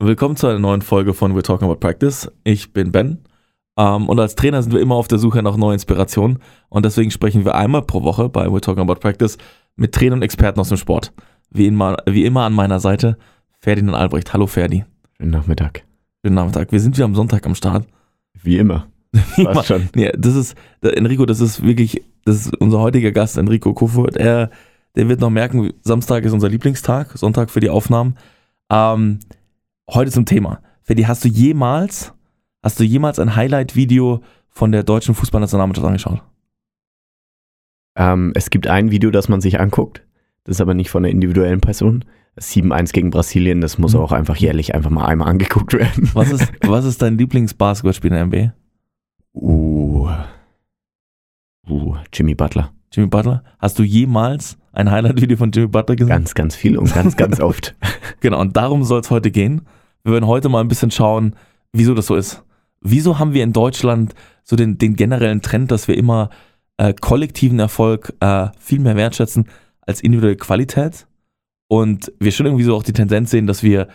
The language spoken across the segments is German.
Willkommen zu einer neuen Folge von We're Talking About Practice. Ich bin Ben ähm, und als Trainer sind wir immer auf der Suche nach neuen Inspirationen und deswegen sprechen wir einmal pro Woche bei We're Talking About Practice mit Trainern und Experten aus dem Sport. Wie immer, wie immer an meiner Seite Ferdinand Albrecht. Hallo Ferdi. Schönen Nachmittag. Schönen Nachmittag. Wir sind wieder am Sonntag am Start. Wie immer. Fast schon. Ja, das ist, Enrico, das ist wirklich, das ist unser heutiger Gast, Enrico Kofurt. Er, der wird noch merken, Samstag ist unser Lieblingstag, Sonntag für die Aufnahmen. Ähm, heute zum Thema. Ferdi, hast du jemals, hast du jemals ein Highlight-Video von der deutschen Fußballnationalmannschaft angeschaut? Ähm, es gibt ein Video, das man sich anguckt. Das ist aber nicht von einer individuellen Person. 7-1 gegen Brasilien, das muss mhm. auch einfach jährlich einfach mal einmal angeguckt werden. Was ist, was ist dein Lieblingsbasketballspiel in der NBA? Uh. Uh, Jimmy Butler. Jimmy Butler? Hast du jemals ein Highlight-Video von Jimmy Butler gesehen? Ganz, ganz viel und ganz, ganz oft. genau, und darum soll es heute gehen. Wir werden heute mal ein bisschen schauen, wieso das so ist. Wieso haben wir in Deutschland so den, den generellen Trend, dass wir immer äh, kollektiven Erfolg äh, viel mehr wertschätzen als individuelle Qualität? Und wir schon irgendwie so auch die Tendenz sehen, dass wir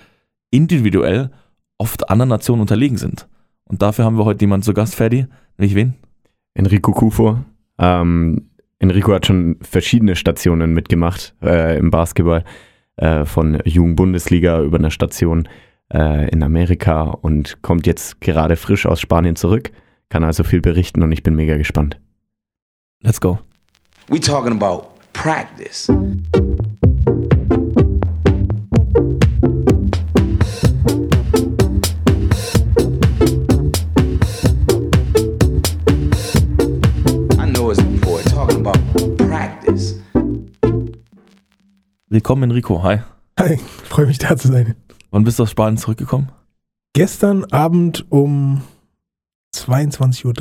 individuell oft anderen Nationen unterlegen sind. Und dafür haben wir heute jemanden zu Gast, Ferdi. Nämlich wen? Enrico Kufo. Ähm, Enrico hat schon verschiedene Stationen mitgemacht äh, im Basketball. Äh, von Jugendbundesliga über eine Station äh, in Amerika und kommt jetzt gerade frisch aus Spanien zurück. Kann also viel berichten und ich bin mega gespannt. Let's go. We talking about practice. Willkommen Enrico, hi. Hi, freue mich da zu sein. Wann bist du aus Spanien zurückgekommen? Gestern Abend um 22.30 Uhr.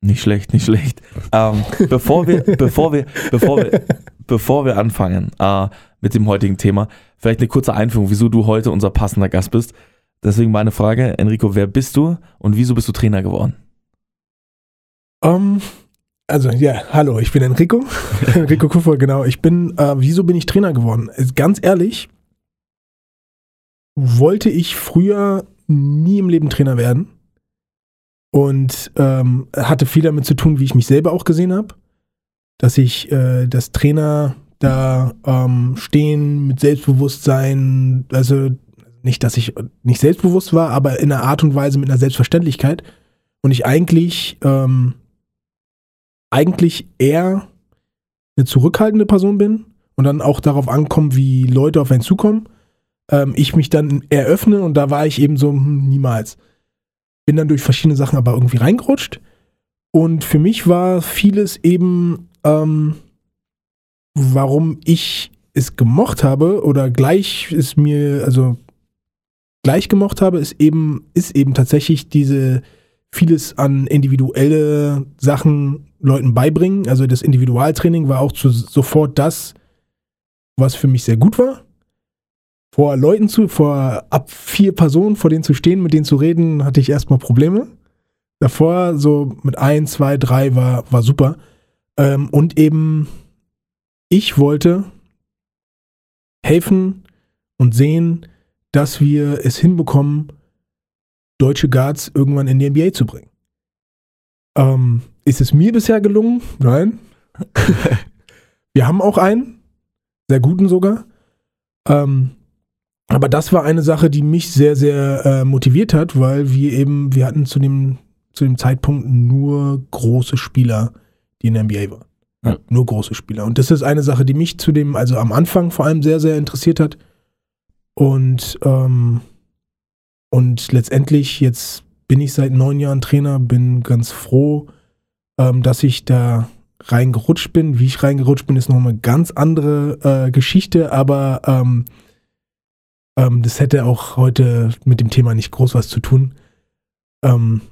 Nicht schlecht, nicht schlecht. Ähm, bevor, wir, bevor, wir, bevor, wir, bevor wir anfangen äh, mit dem heutigen Thema, vielleicht eine kurze Einführung, wieso du heute unser passender Gast bist. Deswegen meine Frage, Enrico, wer bist du und wieso bist du Trainer geworden? Um, ähm, also ja, hallo, ich bin Enrico. Enrico Kuffer, genau. Ich bin, äh, wieso bin ich Trainer geworden? Ganz ehrlich, wollte ich früher nie im Leben Trainer werden. Und ähm, hatte viel damit zu tun, wie ich mich selber auch gesehen habe. Dass ich äh, das Trainer da ähm, stehen mit Selbstbewusstsein, also nicht, dass ich nicht selbstbewusst war, aber in einer Art und Weise mit einer Selbstverständlichkeit. Und ich eigentlich ähm, eigentlich eher eine zurückhaltende Person bin und dann auch darauf ankommt, wie Leute auf einen zukommen, ähm, ich mich dann eröffne und da war ich eben so, hm, niemals. Bin dann durch verschiedene Sachen aber irgendwie reingerutscht und für mich war vieles eben, ähm, warum ich es gemocht habe oder gleich ist mir, also gleich gemocht habe, ist eben, ist eben tatsächlich diese vieles an individuelle Sachen Leuten beibringen. Also das Individualtraining war auch zu, sofort das, was für mich sehr gut war. Vor Leuten zu, vor ab vier Personen, vor denen zu stehen, mit denen zu reden, hatte ich erstmal Probleme. Davor so mit ein, zwei, drei war, war super. Ähm, und eben, ich wollte helfen und sehen, dass wir es hinbekommen, deutsche Guards irgendwann in die NBA zu bringen. Ähm, ist es mir bisher gelungen? Nein. wir haben auch einen, sehr guten sogar. Ähm, aber das war eine Sache, die mich sehr, sehr äh, motiviert hat, weil wir eben, wir hatten zu dem, zu dem Zeitpunkt nur große Spieler, die in der NBA waren. Ja. Nur große Spieler. Und das ist eine Sache, die mich zu dem, also am Anfang vor allem sehr, sehr interessiert hat. Und ähm, und letztendlich, jetzt bin ich seit neun Jahren Trainer, bin ganz froh, ähm, dass ich da reingerutscht bin. Wie ich reingerutscht bin, ist noch eine ganz andere äh, Geschichte, aber ähm, ähm, das hätte auch heute mit dem Thema nicht groß was zu tun. Ähm,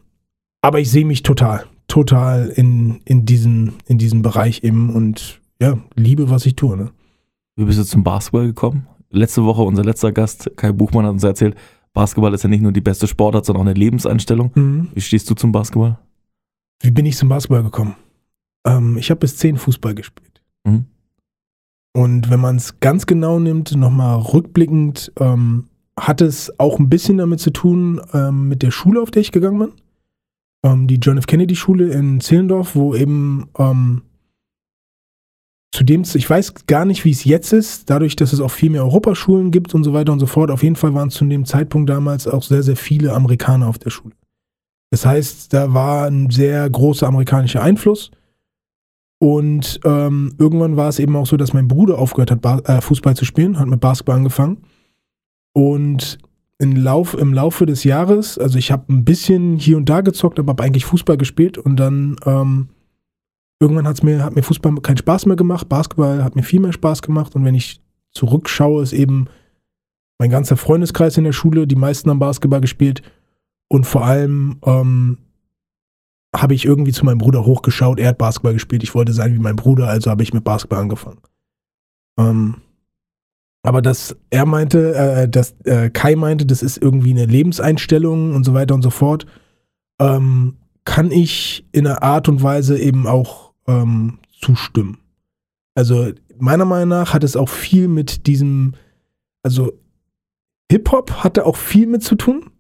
aber ich sehe mich total, total in, in, diesen, in diesem Bereich eben und ja, liebe, was ich tue. Ne? Wie bist du zum Basketball gekommen? Letzte Woche, unser letzter Gast, Kai Buchmann, hat uns erzählt, Basketball ist ja nicht nur die beste Sportart, sondern auch eine Lebenseinstellung. Mhm. Wie stehst du zum Basketball? Wie bin ich zum Basketball gekommen? Ähm, ich habe bis zehn Fußball gespielt. Mhm. Und wenn man es ganz genau nimmt, nochmal rückblickend, ähm, hat es auch ein bisschen damit zu tun, ähm, mit der Schule, auf der ich gegangen bin. Ähm, die John F. Kennedy Schule in Zehlendorf, wo eben ähm, zudem, ich weiß gar nicht, wie es jetzt ist, dadurch, dass es auch viel mehr Europaschulen gibt und so weiter und so fort. Auf jeden Fall waren zu dem Zeitpunkt damals auch sehr, sehr viele Amerikaner auf der Schule. Das heißt, da war ein sehr großer amerikanischer Einfluss. Und ähm, irgendwann war es eben auch so, dass mein Bruder aufgehört hat, ba äh, Fußball zu spielen, hat mit Basketball angefangen. Und im, Lauf, im Laufe des Jahres, also ich habe ein bisschen hier und da gezockt, aber habe eigentlich Fußball gespielt und dann ähm, irgendwann hat's mir, hat mir Fußball keinen Spaß mehr gemacht, Basketball hat mir viel mehr Spaß gemacht und wenn ich zurückschaue, ist eben mein ganzer Freundeskreis in der Schule, die meisten haben Basketball gespielt und vor allem ähm, habe ich irgendwie zu meinem Bruder hochgeschaut, er hat Basketball gespielt, ich wollte sein wie mein Bruder, also habe ich mit Basketball angefangen. Ähm, aber dass er meinte, äh, dass äh, Kai meinte, das ist irgendwie eine Lebenseinstellung und so weiter und so fort, ähm, kann ich in einer Art und Weise eben auch ähm, zustimmen. Also meiner Meinung nach hat es auch viel mit diesem, also Hip-Hop hatte auch viel mit zu tun.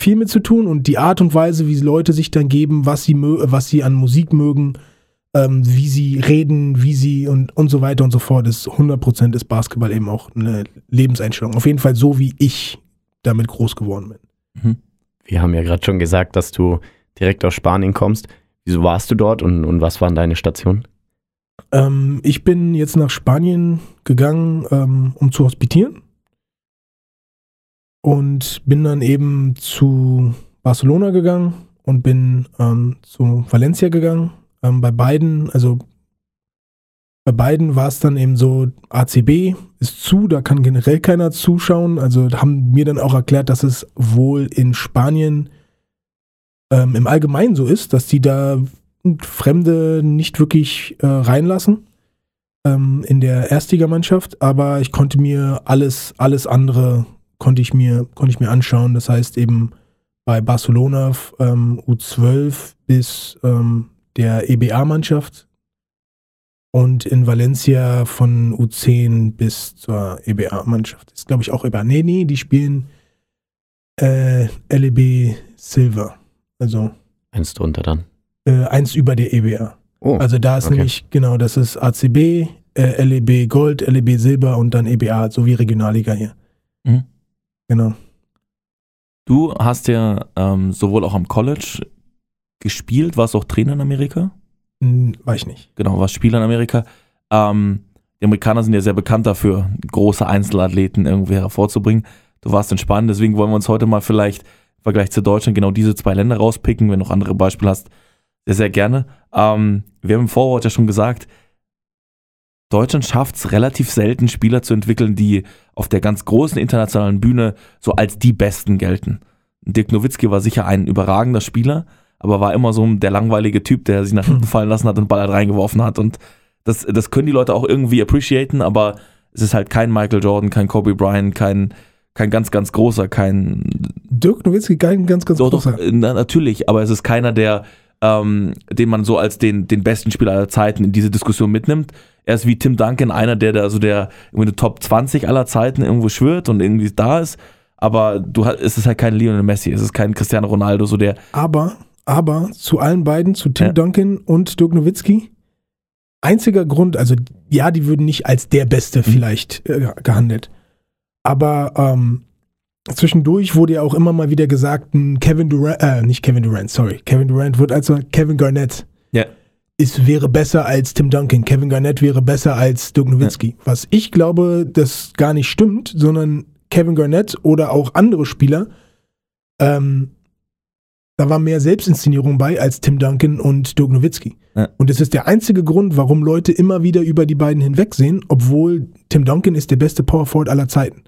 Viel mit zu tun und die Art und Weise, wie Leute sich dann geben, was sie, was sie an Musik mögen, ähm, wie sie reden, wie sie und, und so weiter und so fort, ist 100% ist Basketball eben auch eine Lebenseinstellung. Auf jeden Fall so, wie ich damit groß geworden bin. Mhm. Wir haben ja gerade schon gesagt, dass du direkt aus Spanien kommst. Wieso warst du dort und, und was waren deine Stationen? Ähm, ich bin jetzt nach Spanien gegangen, ähm, um zu hospitieren. Und bin dann eben zu Barcelona gegangen und bin ähm, zu Valencia gegangen ähm, bei beiden, also bei beiden war es dann eben so, ACB ist zu, da kann generell keiner zuschauen. Also haben mir dann auch erklärt, dass es wohl in Spanien ähm, im Allgemeinen so ist, dass die da Fremde nicht wirklich äh, reinlassen ähm, in der Erstligamannschaft, aber ich konnte mir alles, alles andere konnte ich mir, konnte ich mir anschauen. Das heißt eben bei Barcelona ähm, U12 bis ähm, der EBA-Mannschaft und in Valencia von U10 bis zur EBA-Mannschaft. Ist, glaube ich, auch EBA. Nee, nee, die spielen äh, LEB Silver. Also. Eins drunter dann. Äh, eins über der EBA. Oh, also da ist okay. nämlich, genau, das ist ACB, äh, LEB Gold, LEB Silber und dann EBA, so wie Regionalliga hier. Mhm. Genau. Du hast ja ähm, sowohl auch am College gespielt? Warst auch Trainer in Amerika? Hm, war ich nicht. Genau, warst Spieler in Amerika. Ähm, die Amerikaner sind ja sehr bekannt dafür, große Einzelathleten irgendwie hervorzubringen. Du warst in Spanien, deswegen wollen wir uns heute mal vielleicht im Vergleich zu Deutschland genau diese zwei Länder rauspicken. Wenn du noch andere Beispiele hast, sehr, sehr gerne. Ähm, wir haben im Vorwort ja schon gesagt, Deutschland schafft es relativ selten, Spieler zu entwickeln, die auf der ganz großen internationalen Bühne so als die Besten gelten. Dirk Nowitzki war sicher ein überragender Spieler, aber war immer so der langweilige Typ, der sich nach hinten fallen lassen hat und Ball halt reingeworfen hat. Und das, das können die Leute auch irgendwie appreciaten, aber es ist halt kein Michael Jordan, kein Kobe Bryant, kein, kein ganz, ganz großer, kein. Dirk Nowitzki, kein ganz, ganz doch, großer. Doch, na, natürlich, aber es ist keiner, der, ähm, den man so als den, den besten Spieler aller Zeiten in diese Diskussion mitnimmt. Er ist wie Tim Duncan, einer, der da so der irgendwie eine Top 20 aller Zeiten irgendwo schwört und irgendwie da ist. Aber du, es ist halt kein Lionel Messi, es ist kein Cristiano Ronaldo, so der. Aber aber zu allen beiden, zu Tim ja. Duncan und Dirk Nowitzki, einziger Grund, also ja, die würden nicht als der Beste mhm. vielleicht äh, gehandelt. Aber ähm, zwischendurch wurde ja auch immer mal wieder gesagt, Kevin Durant, äh, nicht Kevin Durant, sorry, Kevin Durant wird also Kevin Garnett. Ja. Ist, wäre besser als Tim Duncan. Kevin Garnett wäre besser als Dirk Nowitzki. Ja. Was ich glaube, das gar nicht stimmt, sondern Kevin Garnett oder auch andere Spieler ähm, da war mehr Selbstinszenierung bei als Tim Duncan und Dirk Nowitzki. Ja. Und es ist der einzige Grund, warum Leute immer wieder über die beiden hinwegsehen, obwohl Tim Duncan ist der beste Power Forward aller Zeiten.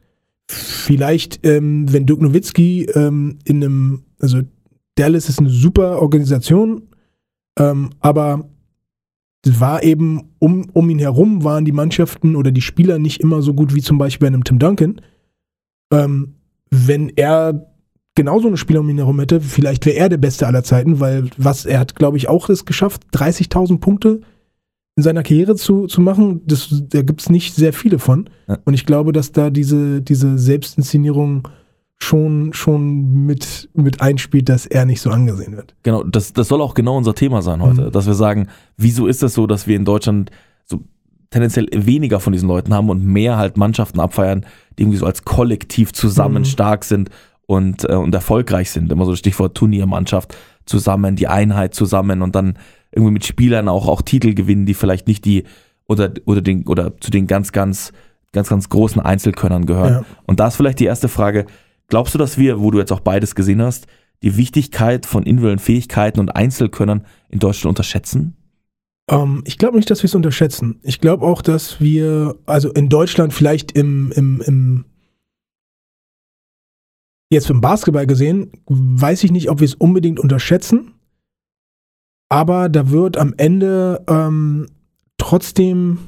Vielleicht, ähm, wenn Dirk Nowitzki ähm, in einem, also Dallas ist eine super Organisation, ähm, aber war eben um, um ihn herum waren die Mannschaften oder die Spieler nicht immer so gut wie zum Beispiel bei einem Tim Duncan. Ähm, wenn er genauso eine Spieler um ihn herum hätte, vielleicht wäre er der Beste aller Zeiten, weil was er hat, glaube ich, auch es geschafft, 30.000 Punkte in seiner Karriere zu, zu machen, das, da gibt es nicht sehr viele von. Ja. Und ich glaube, dass da diese, diese Selbstinszenierung schon, schon mit, mit einspielt, dass er nicht so angesehen wird. Genau, das, das soll auch genau unser Thema sein heute, Mhm. dass wir sagen, wieso ist es so, dass wir in Deutschland so tendenziell weniger von diesen Leuten haben und mehr halt Mannschaften abfeiern, die irgendwie so als Kollektiv zusammen Mhm. stark sind und, äh, und erfolgreich sind. Immer so Stichwort Turniermannschaft zusammen, die Einheit zusammen und dann irgendwie mit Spielern auch, auch Titel gewinnen, die vielleicht nicht die oder, oder, den, oder zu den ganz, ganz, ganz, ganz großen Einzelkönnern gehören. Ja. Und da ist vielleicht die erste Frage, glaubst du, dass wir, wo du jetzt auch beides gesehen hast, die Wichtigkeit von individuellen Fähigkeiten und Einzelkönnern in Deutschland unterschätzen? Ähm, ich glaube nicht, dass wir es unterschätzen. Ich glaube auch, dass wir, also in Deutschland vielleicht im, im, im jetzt im Basketball gesehen, weiß ich nicht, ob wir es unbedingt unterschätzen. Aber da wird am Ende ähm, trotzdem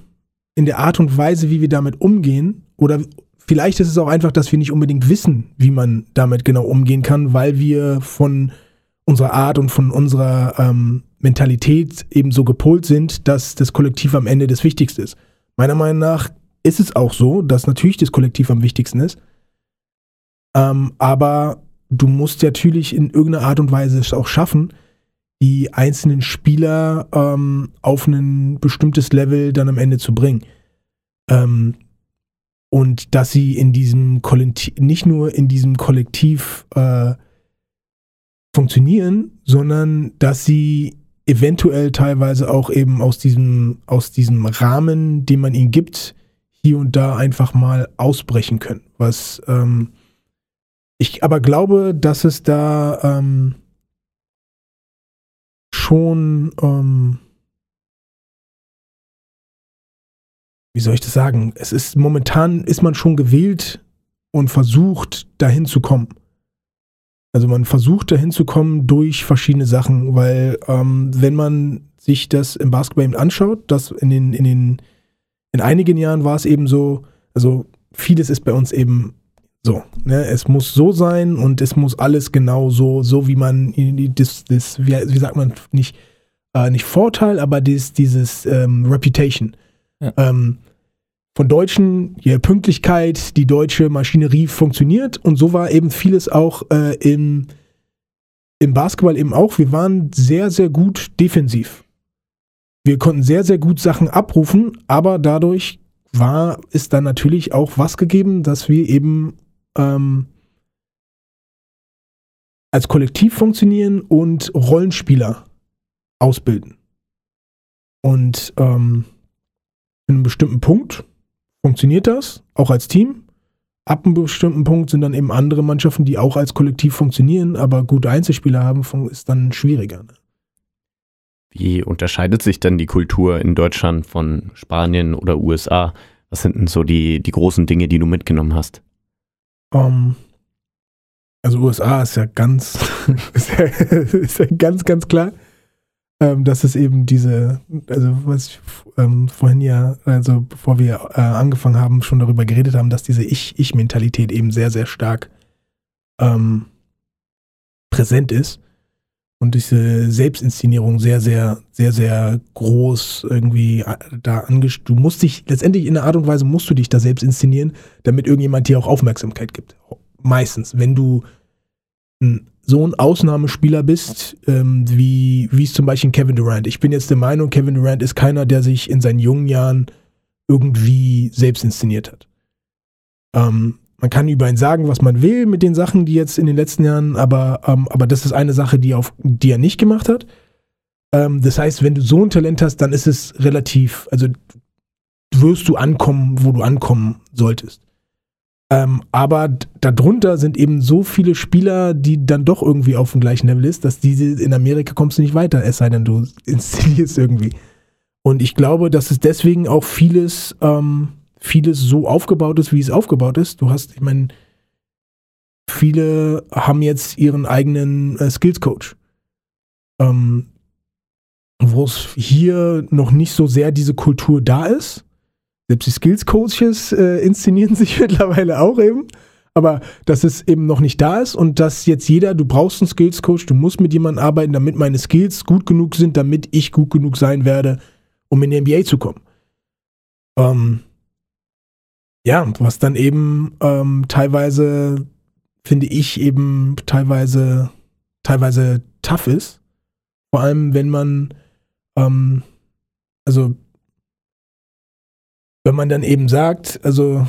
in der Art und Weise, wie wir damit umgehen, oder vielleicht ist es auch einfach, dass wir nicht unbedingt wissen, wie man damit genau umgehen kann, weil wir von unserer Art und von unserer ähm, Mentalität eben so gepolt sind, dass das Kollektiv am Ende das Wichtigste ist. Meiner Meinung nach ist es auch so, dass natürlich das Kollektiv am wichtigsten ist. Ähm, aber du musst natürlich in irgendeiner Art und Weise es auch schaffen, die einzelnen Spieler ähm, auf ein bestimmtes Level dann am Ende zu bringen. Ähm, und dass sie in diesem Kollektiv, nicht nur in diesem Kollektiv äh, funktionieren, sondern dass sie eventuell teilweise auch eben aus diesem, aus diesem Rahmen, den man ihnen gibt, hier und da einfach mal ausbrechen können. Was ähm, ich aber glaube, dass es da ähm, schon, ähm, wie soll ich das sagen? Es ist momentan ist man schon gewählt und versucht dahin zu kommen. Also man versucht dahin zu kommen durch verschiedene Sachen, weil ähm, wenn man sich das im Basketball eben anschaut, dass in den, in den, in einigen Jahren war es eben so, also vieles ist bei uns eben so, ne? Es muss so sein und es muss alles genau so, so wie man das, das wie, wie sagt man, nicht, äh, nicht Vorteil, aber das, dieses ähm, Reputation. Ähm, von Deutschen, ja, Pünktlichkeit, die deutsche Maschinerie funktioniert und so war eben vieles auch äh, im, im Basketball eben auch. Wir waren sehr, sehr gut defensiv. Wir konnten sehr, sehr gut Sachen abrufen, aber dadurch war, ist dann natürlich auch was gegeben, dass wir eben ähm, als Kollektiv funktionieren und Rollenspieler ausbilden. Und ähm, in einem bestimmten Punkt funktioniert das, auch als Team. Ab einem bestimmten Punkt sind dann eben andere Mannschaften, die auch als Kollektiv funktionieren, aber gute Einzelspieler haben, ist dann schwieriger. Ne? Wie unterscheidet sich denn die Kultur in Deutschland von Spanien oder USA? Was sind denn so die, die großen Dinge, die du mitgenommen hast? Ähm, also USA ist ja ganz, ist ja, ist ja ganz, ganz klar, ähm, dass es eben diese, also was ich ähm, vorhin ja, also bevor wir äh, angefangen haben, schon darüber geredet haben, dass diese Ich-Ich-Mentalität eben sehr, sehr stark ähm, präsent ist und diese Selbstinszenierung sehr, sehr, sehr, sehr groß irgendwie äh, da angest. Du musst dich, letztendlich in einer Art und Weise musst du dich da selbst inszenieren, damit irgendjemand dir auch Aufmerksamkeit gibt. Meistens, wenn du ein, so ein Ausnahmespieler bist, ähm, wie, wie es zum Beispiel Kevin Durant. Ich bin jetzt der Meinung, Kevin Durant ist keiner, der sich in seinen jungen Jahren irgendwie selbst inszeniert hat. Ähm, man kann über ihn sagen, was man will mit den Sachen, die jetzt in den letzten Jahren, aber, ähm, aber das ist eine Sache, die, auf, die er nicht gemacht hat. Ähm, das heißt, wenn du so ein Talent hast, dann ist es relativ, also wirst du ankommen, wo du ankommen solltest. Ähm, aber darunter sind eben so viele Spieler, die dann doch irgendwie auf dem gleichen Level ist, dass diese in Amerika kommst du nicht weiter, es sei denn, du inszenierst irgendwie. Und ich glaube, dass es deswegen auch vieles, ähm, vieles so aufgebaut ist, wie es aufgebaut ist. Du hast, ich meine, viele haben jetzt ihren eigenen äh, Skills Coach. Ähm, wo es hier noch nicht so sehr diese Kultur da ist. Selbst die Skills Coaches äh, inszenieren sich mittlerweile auch eben. Aber dass es eben noch nicht da ist und dass jetzt jeder, du brauchst einen Skills Coach, du musst mit jemandem arbeiten, damit meine Skills gut genug sind, damit ich gut genug sein werde, um in die NBA zu kommen. Ähm, ja, was dann eben ähm, teilweise, finde ich, eben teilweise, teilweise tough ist. Vor allem, wenn man, ähm, also, wenn man dann eben sagt, also,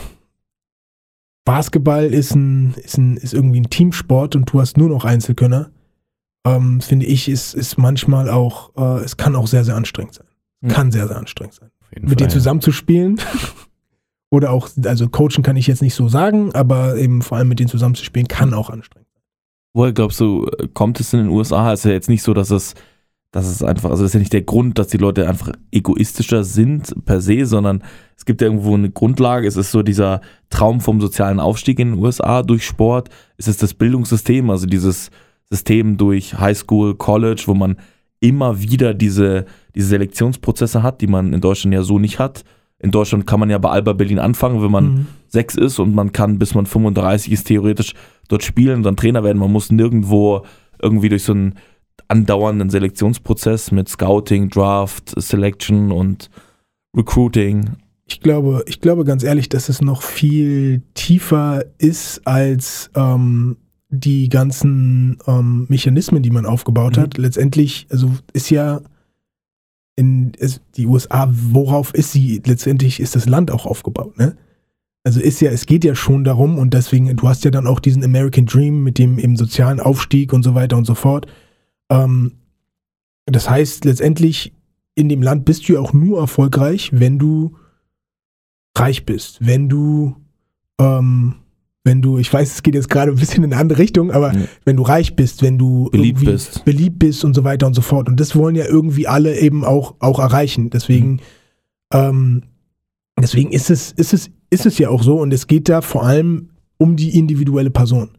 Basketball ist ein, ist ein, ist irgendwie ein Teamsport und du hast nur noch Einzelkönner, ähm, finde ich, ist, ist manchmal auch, äh, es kann auch sehr, sehr anstrengend sein. Mhm. Kann sehr, sehr anstrengend sein. Mit denen Fall, ja. zusammenzuspielen. Oder auch, also coachen kann ich jetzt nicht so sagen, aber eben vor allem mit denen zusammenzuspielen kann auch anstrengend sein. Woher glaubst du, kommt es in den USA? Ist ja jetzt nicht so, dass es, dass es einfach, also das ist ja nicht der Grund, dass die Leute einfach egoistischer sind per se, sondern es gibt ja irgendwo eine Grundlage. Es ist so dieser Traum vom sozialen Aufstieg in den USA durch Sport. Es ist das Bildungssystem, also dieses System durch Highschool, College, wo man immer wieder diese, diese Selektionsprozesse hat, die man in Deutschland ja so nicht hat. In Deutschland kann man ja bei Alba Berlin anfangen, wenn man Mhm. sechs ist und man kann, bis man 35 ist, theoretisch dort spielen und dann Trainer werden. Man muss nirgendwo irgendwie durch so einen andauernden Selektionsprozess mit Scouting, Draft, Selection und Recruiting. Ich glaube, ich glaube ganz ehrlich, dass es noch viel tiefer ist als ähm, die ganzen ähm, Mechanismen, die man aufgebaut Mhm. hat. Letztendlich, also ist ja in ist die USA, worauf ist sie? Letztendlich ist das Land auch aufgebaut, ne? Also ist ja, es geht ja schon darum und deswegen, du hast ja dann auch diesen American Dream mit dem eben sozialen Aufstieg und so weiter und so fort. Ähm, das heißt, letztendlich in dem Land bist du ja auch nur erfolgreich, wenn du reich bist, wenn du, ähm, wenn du, ich weiß, es geht jetzt gerade ein bisschen in eine andere Richtung, aber Ja. wenn du reich bist, wenn du Beliebt bist. beliebt bist und so weiter und so fort. Und das wollen ja irgendwie alle eben auch, auch erreichen. Deswegen, ähm, deswegen ist es, ist es, ist es ja auch so und es geht da vor allem um die individuelle Person.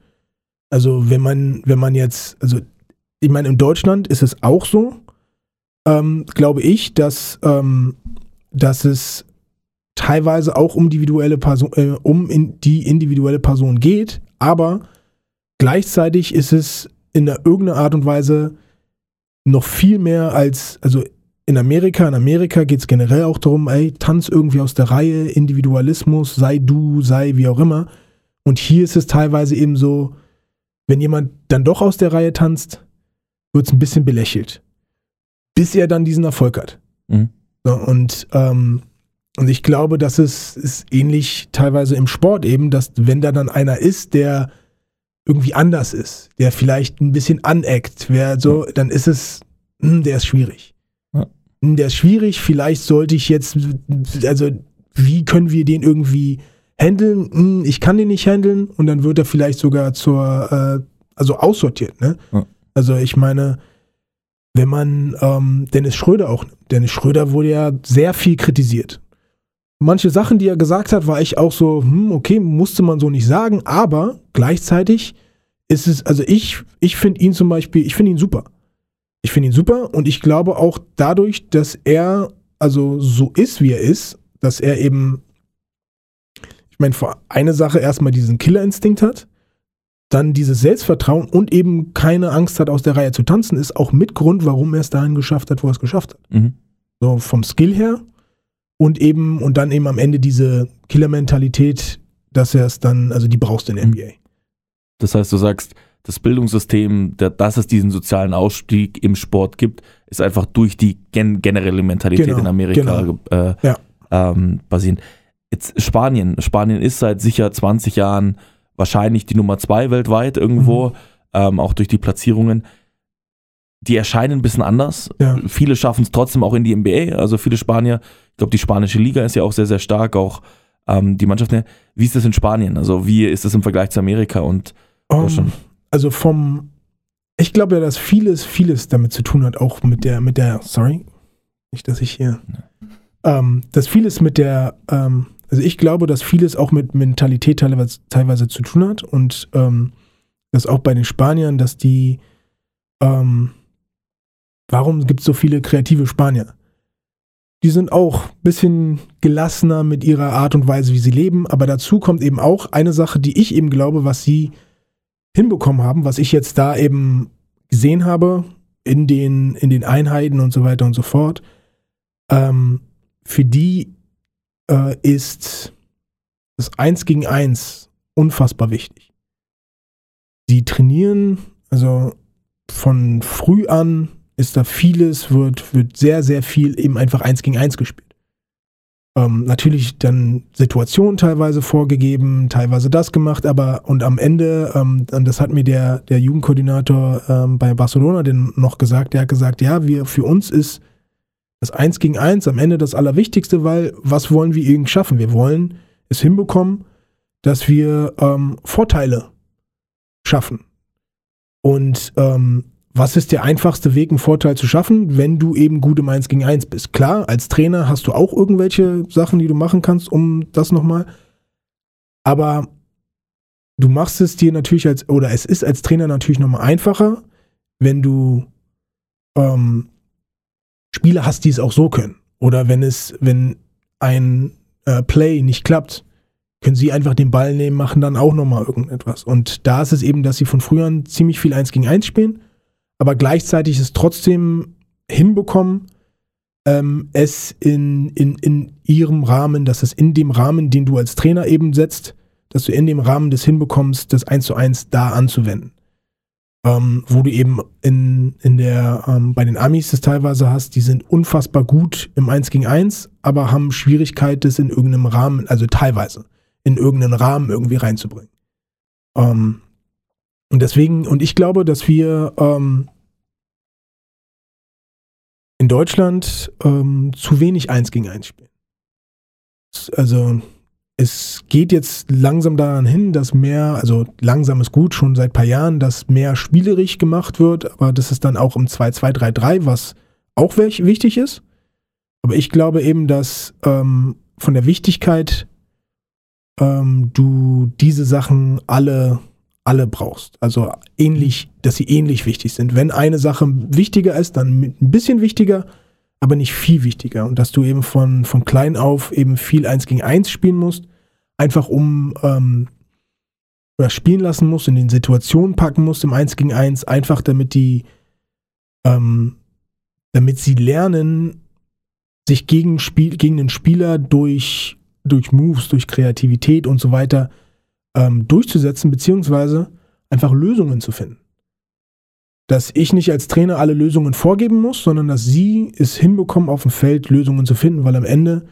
Also wenn man, wenn man jetzt, also ich meine, in Deutschland ist es auch so, ähm, glaube ich, dass, ähm, dass es teilweise auch um individuelle Person, äh, um in die individuelle Person geht, aber gleichzeitig ist es in einer irgendeiner Art und Weise noch viel mehr als, also in Amerika, in Amerika geht es generell auch darum, ey, tanz irgendwie aus der Reihe, Individualismus, sei du, sei wie auch immer. Und hier ist es teilweise eben so, wenn jemand dann doch aus der Reihe tanzt, wird es ein bisschen belächelt. Bis er dann diesen Erfolg hat. Mhm. So, und, ähm, und ich glaube, dass es ist ähnlich teilweise im Sport eben, dass wenn da dann einer ist, der irgendwie anders ist, der vielleicht ein bisschen aneckt, wer so, dann ist es, hm, der ist schwierig. Ja. Hm, Der ist schwierig, vielleicht sollte ich jetzt, also wie können wir den irgendwie handeln? Hm, Ich kann den nicht handeln und dann wird er vielleicht sogar zur, äh, also aussortiert, ne? Ja. Also ich meine, wenn man ähm, Dennis Schröder auch. Dennis Schröder wurde ja sehr viel kritisiert. Manche Sachen, die er gesagt hat, war ich auch so, hm, okay, musste man so nicht sagen, aber gleichzeitig ist es, also ich, ich finde ihn zum Beispiel, ich finde ihn super. Ich finde ihn super und ich glaube auch dadurch, dass er also so ist, wie er ist, dass er eben, ich meine, vor eine Sache erstmal diesen Killerinstinkt hat, dann dieses Selbstvertrauen und eben keine Angst hat, aus der Reihe zu tanzen, ist auch mit Grund, warum er es dahin geschafft hat, wo er es geschafft hat. Mhm. So vom Skill her und eben, und dann eben am Ende diese Killer-Mentalität, dass er es dann, also die brauchst du in der Mhm. NBA. Das heißt, du sagst, das Bildungssystem, dass es diesen sozialen Ausstieg im Sport gibt, ist einfach durch die gen generelle Mentalität Genau, in Amerika genau. äh, Ja. ähm, basierend. Jetzt Spanien. Spanien ist seit sicher 20 Jahren wahrscheinlich die Nummer zwei weltweit irgendwo, Mhm. ähm, auch durch die Platzierungen. Die erscheinen ein bisschen anders. Ja. Viele schaffen es trotzdem auch in die NBA. Also viele Spanier, ich glaube, die spanische Liga ist ja auch sehr, sehr stark, auch ähm, die Mannschaften. Wie ist das in Spanien? Also wie ist das im Vergleich zu Amerika und Um, Deutschland? also vom, ich glaube ja, dass vieles, vieles damit zu tun hat, auch mit der, mit der, sorry, nicht, dass ich hier, ähm, dass vieles mit der, ähm, also ich glaube, dass vieles auch mit Mentalität teilweise, teilweise zu tun hat und ähm, dass auch bei den Spaniern, dass die, ähm, warum gibt es so viele kreative Spanier? Die sind auch ein bisschen gelassener mit ihrer Art und Weise, wie sie leben, aber dazu kommt eben auch eine Sache, die ich eben glaube, was sie hinbekommen haben, was ich jetzt da eben gesehen habe in den, in den Einheiten und so weiter und so fort. ähm, für die äh, ist das Eins gegen Eins unfassbar wichtig. Sie trainieren, also von früh an ist da vieles, wird, wird sehr, sehr viel eben einfach Eins gegen Eins gespielt. Ähm, natürlich dann Situationen teilweise vorgegeben, teilweise das gemacht, aber und am Ende, ähm, das hat mir der, der Jugendkoordinator ähm, bei Barcelona den noch gesagt, der hat gesagt, ja, wir, für uns ist das Eins gegen Eins am Ende das Allerwichtigste, weil was wollen wir irgendwie schaffen? Wir wollen es hinbekommen, dass wir ähm, Vorteile schaffen. Und ähm, was ist der einfachste Weg, einen Vorteil zu schaffen, wenn du eben gut im 1 gegen 1 bist? Klar, als Trainer hast du auch irgendwelche Sachen, die du machen kannst, um das nochmal. Aber du machst es dir natürlich als, oder es ist als Trainer natürlich nochmal einfacher, wenn du ähm, Spieler hast, die es auch so können. Oder wenn es, wenn ein äh, Play nicht klappt, können sie einfach den Ball nehmen, machen dann auch nochmal irgendetwas. Und da ist es eben, dass sie von früher ziemlich viel 1 gegen 1 spielen, aber gleichzeitig es trotzdem hinbekommen, ähm, es in, in, in ihrem Rahmen, dass es in dem Rahmen, den du als Trainer eben setzt, dass du in dem Rahmen des hinbekommst, das 1 zu 1 da anzuwenden. Ähm, wo du eben in, in der, ähm, bei den Amis das teilweise hast, die sind unfassbar gut im 1 gegen 1, aber haben Schwierigkeit, das in irgendeinem Rahmen, also teilweise, in irgendeinen Rahmen irgendwie reinzubringen. Ähm, und deswegen, und ich glaube, dass wir ähm, in Deutschland ähm, zu wenig 1 gegen 1 spielen. Also es geht jetzt langsam daran hin, dass mehr, also langsam ist gut, schon seit ein paar Jahren, dass mehr spielerisch gemacht wird, aber das ist dann auch im 2-2-3-3, was auch wichtig ist. Aber ich glaube eben, dass ähm, von der Wichtigkeit ähm, du diese Sachen alle, alle brauchst. Also ähnlich, dass sie ähnlich wichtig sind. Wenn eine Sache wichtiger ist, dann ein bisschen wichtiger, aber nicht viel wichtiger. Und dass du eben von, von klein auf eben viel eins gegen eins spielen musst, einfach um ähm, oder spielen lassen musst, in den Situationen packen musst im Eins gegen Eins, einfach damit die, ähm, damit sie lernen, sich gegen, Spiel, gegen den Spieler durch, durch Moves, durch Kreativität und so weiter ähm, durchzusetzen, beziehungsweise einfach Lösungen zu finden dass ich nicht als Trainer alle Lösungen vorgeben muss, sondern dass sie es hinbekommen, auf dem Feld Lösungen zu finden, weil am Ende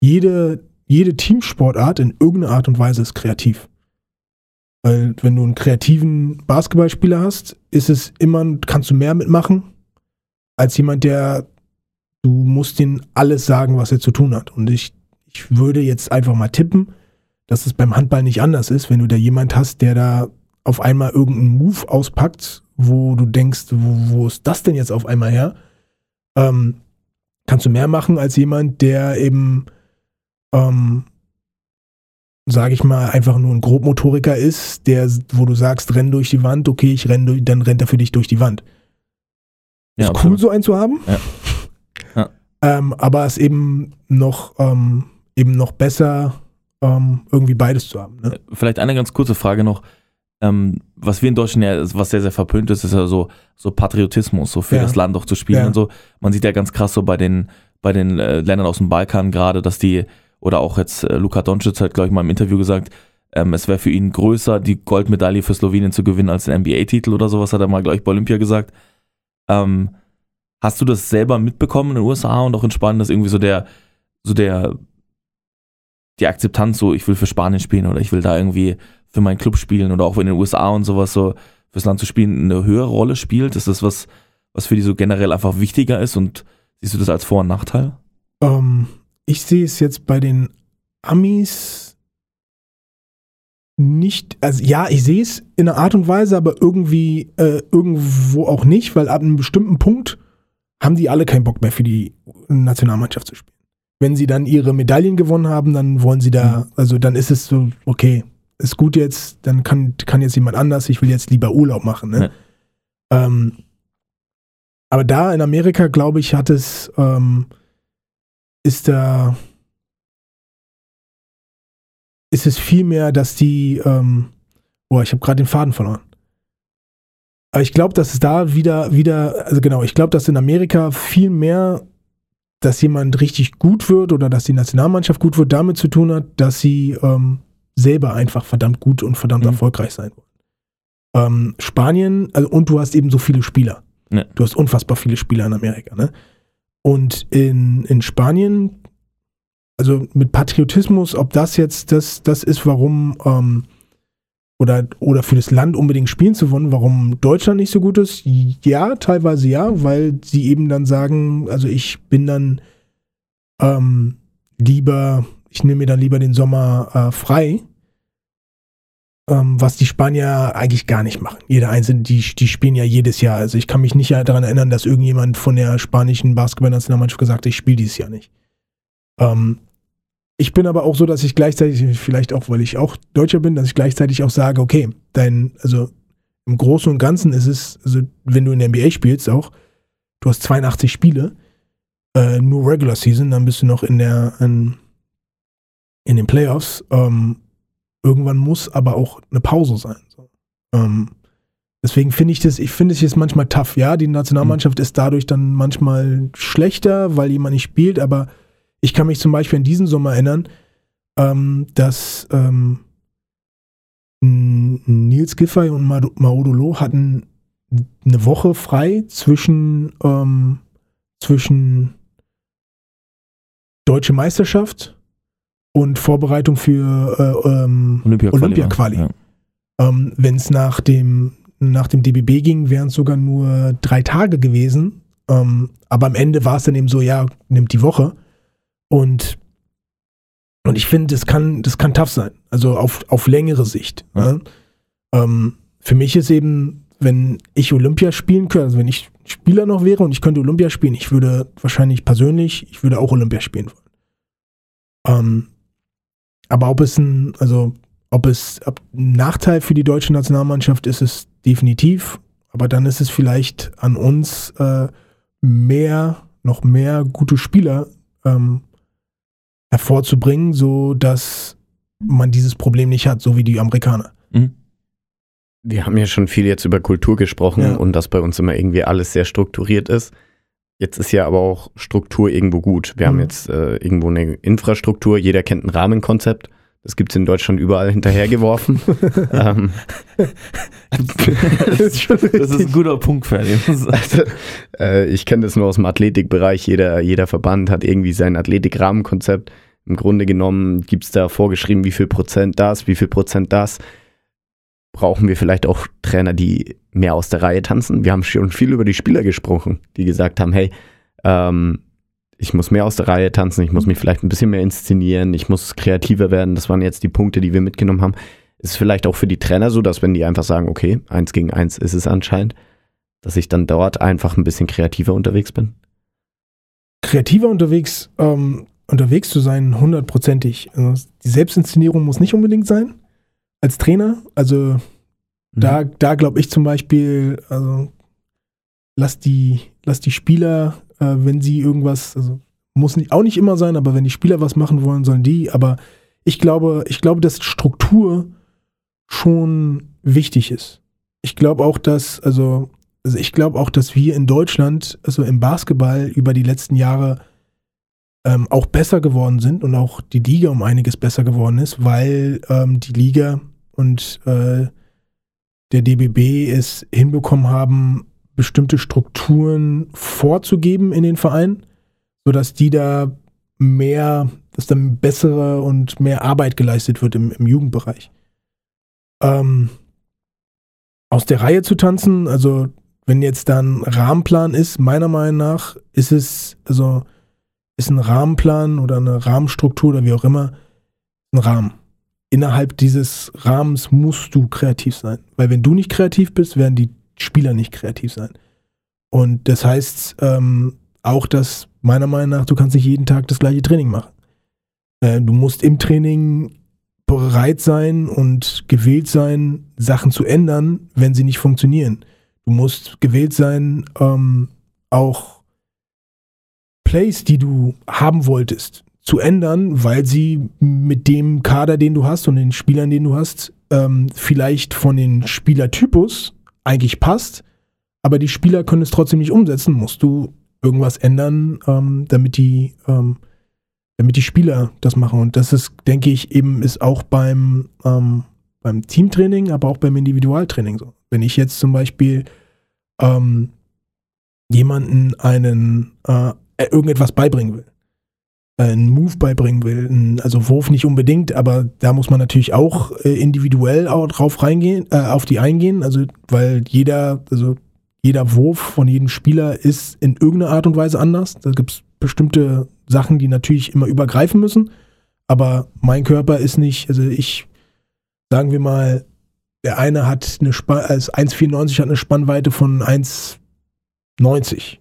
jede, jede Teamsportart in irgendeiner Art und Weise ist kreativ. Weil wenn du einen kreativen Basketballspieler hast, ist es immer, kannst du mehr mitmachen, als jemand, der, du musst ihm alles sagen, was er zu tun hat. Und ich, ich würde jetzt einfach mal tippen, dass es beim Handball nicht anders ist, wenn du da jemand hast, der da auf einmal irgendeinen Move auspackt wo du denkst, wo, wo ist das denn jetzt auf einmal her? Ähm, kannst du mehr machen als jemand, der eben, ähm, sage ich mal, einfach nur ein Grobmotoriker ist, der, wo du sagst, renn durch die Wand, okay, ich renn durch, dann rennt er für dich durch die Wand. Ja, ist absolut. cool, so einen zu haben. Ja. ja. Ähm, aber es eben noch, ähm, eben noch besser, ähm, irgendwie beides zu haben. Ne? Vielleicht eine ganz kurze Frage noch ähm, was wir in Deutschland ja, was sehr, sehr verpönt ist, ist ja so, so Patriotismus, so für ja. das Land auch zu spielen ja. und so. Man sieht ja ganz krass so bei den, bei den äh, Ländern aus dem Balkan gerade, dass die, oder auch jetzt äh, Luka Doncic hat, glaube ich, mal im Interview gesagt, ähm, es wäre für ihn größer, die Goldmedaille für Slowenien zu gewinnen als den NBA-Titel oder sowas, hat er mal, glaube ich, bei Olympia gesagt. Ähm, hast du das selber mitbekommen in den USA und auch in Spanien, dass irgendwie so der, so der, die Akzeptanz so, ich will für Spanien spielen oder ich will da irgendwie für meinen Club spielen oder auch in den USA und sowas so fürs Land zu spielen eine höhere Rolle spielt? Ist das was, was für die so generell einfach wichtiger ist und siehst du das als Vor- und Nachteil? Ähm, ich sehe es jetzt bei den Amis nicht, also ja, ich sehe es in einer Art und Weise, aber irgendwie äh, irgendwo auch nicht, weil ab einem bestimmten Punkt haben die alle keinen Bock mehr für die Nationalmannschaft zu spielen. Wenn sie dann ihre Medaillen gewonnen haben, dann wollen sie da, mhm. also dann ist es so, okay, ist gut jetzt, dann kann, kann jetzt jemand anders, ich will jetzt lieber Urlaub machen. Ne? Ja. Ähm, aber da in Amerika, glaube ich, hat es, ähm, ist da, ist es viel mehr, dass die, ähm, boah, ich habe gerade den Faden verloren. Aber ich glaube, dass es da wieder, wieder, also genau, ich glaube, dass in Amerika viel mehr dass jemand richtig gut wird oder dass die Nationalmannschaft gut wird, damit zu tun hat, dass sie ähm, selber einfach verdammt gut und verdammt Mhm. erfolgreich sein wollen. Ähm, Spanien, also und du hast eben so viele Spieler. Ja. Du hast unfassbar viele Spieler in Amerika, ne? Und in, in Spanien, also mit Patriotismus, ob das jetzt das, das ist, warum ähm, oder, oder für das Land unbedingt spielen zu wollen, warum Deutschland nicht so gut ist, ja, teilweise ja, weil sie eben dann sagen, also ich bin dann ähm, lieber, ich nehme mir dann lieber den Sommer äh, frei, ähm, was die Spanier eigentlich gar nicht machen. Jeder Einzelne, die, die spielen ja jedes Jahr. Also ich kann mich nicht daran erinnern, dass irgendjemand von der spanischen Basketballnationalmannschaft gesagt hat, ich spiele dieses Jahr nicht. Ähm, ich bin aber auch so, dass ich gleichzeitig, vielleicht auch, weil ich auch Deutscher bin, dass ich gleichzeitig auch sage, okay, dein, also im Großen und Ganzen ist es, also wenn du in der NBA spielst auch, du hast 82 Spiele, äh, nur Regular Season, dann bist du noch in der, in, in den Playoffs. Ähm, irgendwann muss aber auch eine Pause sein. So. Ähm, deswegen finde ich das, ich finde es jetzt manchmal tough. Ja, die Nationalmannschaft ist dadurch dann manchmal schlechter, weil jemand nicht spielt, aber ich kann mich zum Beispiel an diesen Sommer erinnern, ähm, dass ähm, Nils Giffey und Ma- Maudolo hatten eine Woche frei zwischen, ähm, zwischen Deutsche Meisterschaft und Vorbereitung für äh, ähm, Olympia-Quali. Olympia-Quali. Ja. ähm, Wenn es nach dem, nach dem DBB ging, wären es sogar nur drei Tage gewesen. Ähm, aber am Ende war es dann eben so, ja, nimmt die Woche. Und, und ich finde, das kann, das kann tough sein. Also auf, auf längere Sicht. Ja. Ne? Ähm, für mich ist eben, wenn ich Olympia spielen könnte, also wenn ich Spieler noch wäre und ich könnte Olympia spielen, ich würde wahrscheinlich persönlich, ich würde auch Olympia spielen wollen. Ähm, aber ob es ein, also ob es ob ein Nachteil für die deutsche Nationalmannschaft ist, es definitiv. Aber dann ist es vielleicht an uns, äh, mehr, noch mehr gute Spieler ähm, hervorzubringen, so dass man dieses Problem nicht hat, so wie die Amerikaner. Mhm. Wir haben ja schon viel jetzt über Kultur gesprochen Ja. und dass bei uns immer irgendwie alles sehr strukturiert ist. Jetzt ist ja aber auch Struktur irgendwo gut. Wir haben Mhm. jetzt äh, irgendwo eine Infrastruktur, jeder kennt ein Rahmenkonzept. Das gibt es in Deutschland überall hinterhergeworfen. ähm, Das ist Das ist ein guter Punkt, Ferdi. also, äh, ich kenne das nur aus dem Athletikbereich. Jeder, jeder Verband hat irgendwie sein Athletikrahmenkonzept. Im Grunde genommen gibt es da vorgeschrieben, wie viel Prozent das, wie viel Prozent das. Brauchen wir vielleicht auch Trainer, die mehr aus der Reihe tanzen? Wir haben schon viel über die Spieler gesprochen, die gesagt haben, hey, ähm, ich muss mehr aus der Reihe tanzen, ich muss mich vielleicht ein bisschen mehr inszenieren, ich muss kreativer werden. Das waren jetzt die Punkte, die wir mitgenommen haben. Ist es vielleicht auch für die Trainer so, dass wenn die einfach sagen, okay, eins gegen eins ist es anscheinend, dass ich dann dort einfach ein bisschen kreativer unterwegs bin? kreativer unterwegs, ähm, unterwegs zu sein, hundertprozentig. Also die Selbstinszenierung muss nicht unbedingt sein als Trainer. Also da, da glaube ich zum Beispiel, also lass die, lass die Spieler, äh, wenn sie irgendwas, also muss nicht, auch nicht immer sein, aber wenn die Spieler was machen wollen, sollen die. Aber ich glaube, ich glaube, dass Struktur schon wichtig ist. Ich glaube auch, dass, also, also ich glaube auch, dass wir in Deutschland, also im Basketball über die letzten Jahre ähm, auch besser geworden sind und auch die Liga um einiges besser geworden ist, weil ähm, die Liga und äh, der DBB es hinbekommen haben, bestimmte Strukturen vorzugeben in den Verein, sodass die da mehr, dass dann bessere und mehr Arbeit geleistet wird im, im Jugendbereich. Ähm, aus der Reihe zu tanzen, also wenn jetzt dann Rahmenplan ist, meiner Meinung nach ist es, also ist ein Rahmenplan oder eine Rahmenstruktur oder wie auch immer, ein Rahmen. Innerhalb dieses Rahmens musst du kreativ sein. Weil wenn du nicht kreativ bist, werden die Spieler nicht kreativ sein. Und das heißt ähm, auch, dass meiner Meinung nach, du kannst nicht jeden Tag das gleiche Training machen. Äh, du musst im Training bereit sein und gewillt sein, Sachen zu ändern, wenn sie nicht funktionieren. Du musst gewillt sein, ähm, auch Plays, die du haben wolltest, zu ändern, weil sie mit dem Kader, den du hast und den Spielern, den du hast, ähm, vielleicht von den Spielertypus eigentlich passt, aber die Spieler können es trotzdem nicht umsetzen, musst du irgendwas ändern, ähm, damit die, ähm, damit die Spieler das machen. Und das ist, denke ich, eben ist auch beim, ähm, beim Teamtraining, aber auch beim Individualtraining so. Wenn ich jetzt zum Beispiel ähm, jemanden einen äh, irgendetwas beibringen will, einen Move beibringen will, also Wurf nicht unbedingt, aber da muss man natürlich auch äh, individuell auch drauf reingehen, äh, auf die eingehen, also weil jeder, also jeder Wurf von jedem Spieler ist in irgendeiner Art und Weise anders. Da gibt es bestimmte Sachen, die natürlich immer übergreifen müssen, aber mein Körper ist nicht, also ich, sagen wir mal, der eine hat eine Spann, als 1,94 hat eine Spannweite von 1,90.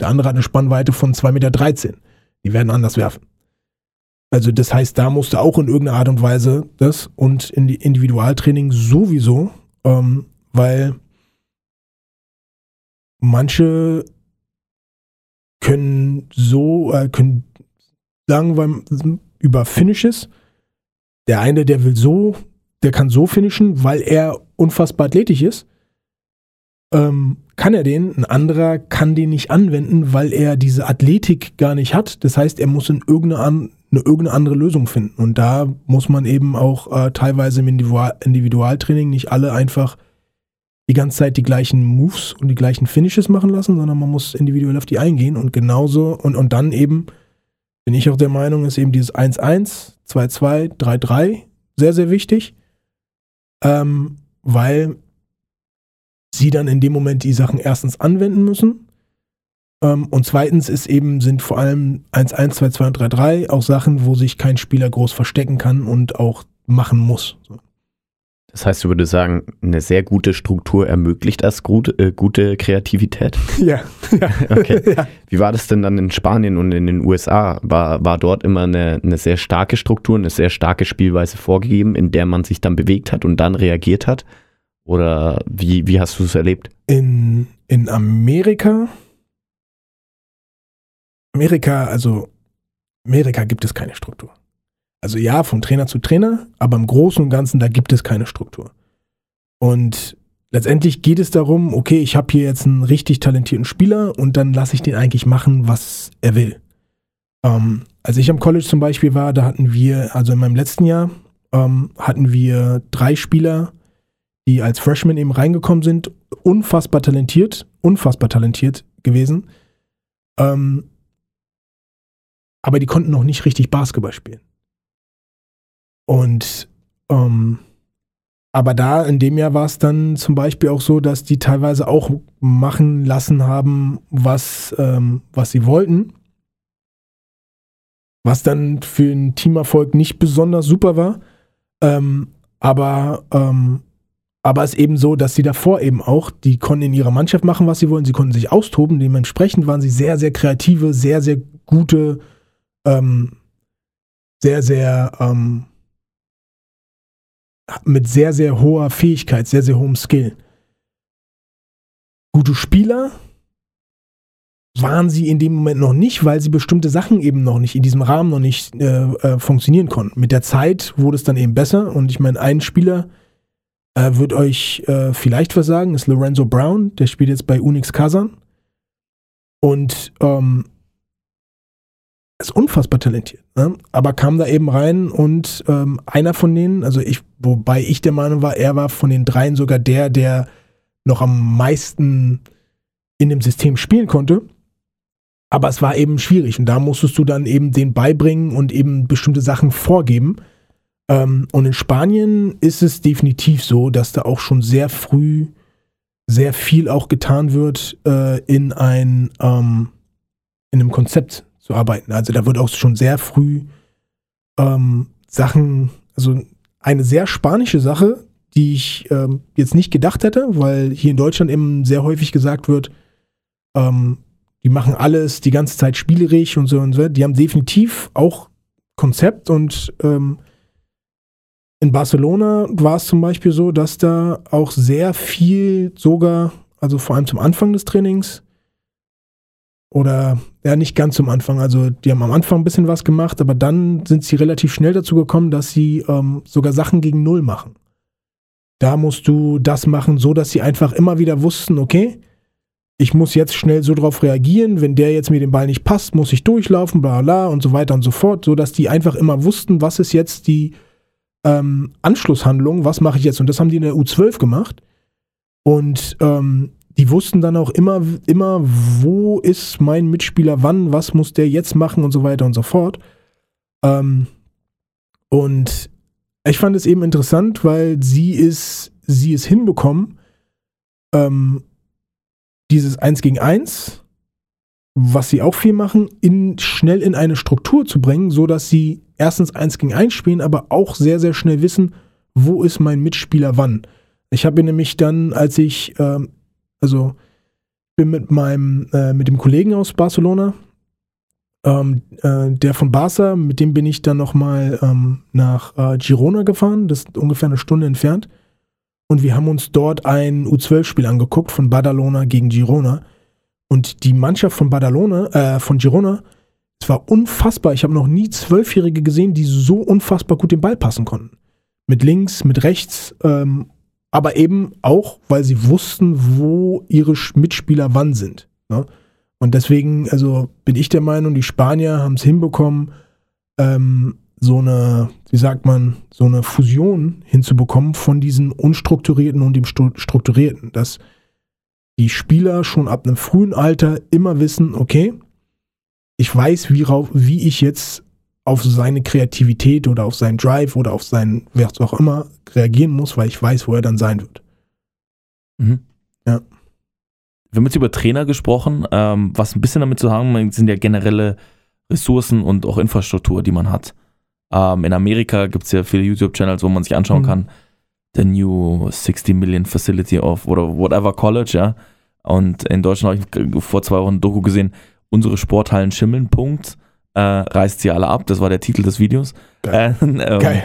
Der andere hat eine Spannweite von 2,13 Meter. Die werden anders werfen. Also das heißt, da musst du auch in irgendeiner Art und Weise das und in die Individualtraining sowieso, ähm, weil manche können so, äh, können sagen wir über Finishes. Der eine, der will so, der kann so finishen, weil er unfassbar athletisch ist. Ähm, kann er den, ein anderer kann den nicht anwenden, weil er diese Athletik gar nicht hat. Das heißt, er muss in irgendeine, eine, irgendeine andere Lösung finden. Und da muss man eben auch äh, teilweise im Individual Individualtraining nicht alle einfach die ganze Zeit die gleichen Moves und die gleichen Finishes machen lassen, sondern man muss individuell auf die eingehen und genauso und, und dann eben, bin ich auch der Meinung, ist eben dieses 1-1, 2-2, 3-3 sehr, sehr wichtig, ähm, weil sie dann in dem Moment die Sachen erstens anwenden müssen. Ähm, und zweitens ist eben, sind vor allem 1-1, 2-2 und 3-3 auch Sachen, wo sich kein Spieler groß verstecken kann und auch machen muss. Das heißt, du würdest sagen, eine sehr gute Struktur ermöglicht das gut, äh, gute Kreativität? Ja. ja. Okay. Ja. Wie war das denn dann in Spanien und in den USA? War, war dort immer eine, eine sehr starke Struktur, eine sehr starke Spielweise vorgegeben, in der man sich dann bewegt hat und dann reagiert hat? Oder wie, wie hast du es erlebt? In, in Amerika, Amerika, also Amerika gibt es keine Struktur. Also ja, von Trainer zu Trainer, aber im Großen und Ganzen, da gibt es keine Struktur. Und letztendlich geht es darum, okay, ich habe hier jetzt einen richtig talentierten Spieler und dann lasse ich den eigentlich machen, was er will. Ähm, als ich am College zum Beispiel war, da hatten wir, also in meinem letzten Jahr, ähm, hatten wir drei Spieler, die als Freshman eben reingekommen sind, unfassbar talentiert, unfassbar talentiert gewesen. Ähm, aber die konnten noch nicht richtig Basketball spielen. Und ähm, aber da in dem Jahr war es dann zum Beispiel auch so, dass die teilweise auch machen lassen haben, was, ähm, was sie wollten. Was dann für einen Teamerfolg nicht besonders super war. Ähm, aber ähm, aber es ist eben so, dass sie davor eben auch, die konnten in ihrer Mannschaft machen, was sie wollen, sie konnten sich austoben, dementsprechend waren sie sehr, sehr kreative, sehr, sehr gute, ähm, sehr, sehr, ähm, mit sehr, sehr hoher Fähigkeit, sehr, sehr hohem Skill. Gute Spieler waren sie in dem Moment noch nicht, weil sie bestimmte Sachen eben noch nicht in diesem Rahmen noch nicht äh, äh, funktionieren konnten. Mit der Zeit wurde es dann eben besser und ich meine, ein Spieler, äh, wird euch äh, vielleicht was sagen, ist Lorenzo Brown, der spielt jetzt bei Unix Kazan. Und ähm, ist unfassbar talentiert, ne? aber kam da eben rein und ähm, einer von denen, also ich, wobei ich der Meinung war, er war von den dreien sogar der, der noch am meisten in dem System spielen konnte. Aber es war eben schwierig und da musstest du dann eben den beibringen und eben bestimmte Sachen vorgeben. Ähm, und in Spanien ist es definitiv so, dass da auch schon sehr früh sehr viel auch getan wird, äh, in ein ähm, in einem Konzept zu arbeiten. Also da wird auch schon sehr früh ähm, Sachen, also eine sehr spanische Sache, die ich ähm, jetzt nicht gedacht hätte, weil hier in Deutschland eben sehr häufig gesagt wird, ähm, die machen alles die ganze Zeit spielerisch und so und so. Die haben definitiv auch Konzept und ähm, in Barcelona war es zum Beispiel so, dass da auch sehr viel sogar, also vor allem zum Anfang des Trainings, oder ja, nicht ganz zum Anfang, also die haben am Anfang ein bisschen was gemacht, aber dann sind sie relativ schnell dazu gekommen, dass sie ähm, sogar Sachen gegen Null machen. Da musst du das machen, so dass sie einfach immer wieder wussten, okay, ich muss jetzt schnell so drauf reagieren, wenn der jetzt mir den Ball nicht passt, muss ich durchlaufen, bla bla und so weiter und so fort, sodass die einfach immer wussten, was ist jetzt die ähm, Anschlusshandlung, was mache ich jetzt? Und das haben die in der U12 gemacht. Und ähm, die wussten dann auch immer, immer, wo ist mein Mitspieler wann, was muss der jetzt machen und so weiter und so fort. Ähm, und ich fand es eben interessant, weil sie ist, sie es hinbekommen, ähm, dieses Eins gegen Eins, was sie auch viel machen, in, schnell in eine Struktur zu bringen, so dass sie erstens Eins gegen Eins spielen, aber auch sehr, sehr schnell wissen, wo ist mein Mitspieler wann. Ich habe nämlich dann, als ich, ähm, also bin mit meinem, äh, mit dem Kollegen aus Barcelona, ähm, äh, der von Barca, mit dem bin ich dann nochmal ähm, nach äh, Girona gefahren, das ist ungefähr eine Stunde entfernt und wir haben uns dort ein U12-Spiel angeguckt von Badalona gegen Girona. Und die Mannschaft von Badalona, äh, von Girona, es war unfassbar. Ich habe noch nie Zwölfjährige gesehen, die so unfassbar gut den Ball passen konnten. Mit links, mit rechts, ähm, aber eben auch, weil sie wussten, wo ihre Mitspieler wann sind. Ne? Und deswegen, also bin ich der Meinung, die Spanier haben es hinbekommen, ähm, so eine, wie sagt man, so eine Fusion hinzubekommen von diesen unstrukturierten und dem strukturierten, dass die Spieler schon ab einem frühen Alter immer wissen, okay, ich weiß, wie, wie ich jetzt auf seine Kreativität oder auf seinen Drive oder auf seinen, was auch immer, reagieren muss, weil ich weiß, wo er dann sein wird. Mhm. Ja. Wir haben jetzt über Trainer gesprochen, ähm, was ein bisschen damit zu haben, sind ja generelle Ressourcen und auch Infrastruktur, die man hat. Ähm, in Amerika gibt es ja viele YouTube-Channels, wo man sich anschauen mhm. kann. The New 60 Million Facility of oder whatever College, ja. Und in Deutschland habe ich vor zwei Wochen ein Doku gesehen, unsere Sporthallen schimmeln, Punkt. Äh, reißt sie alle ab, das war der Titel des Videos. Geil. Äh, Geil.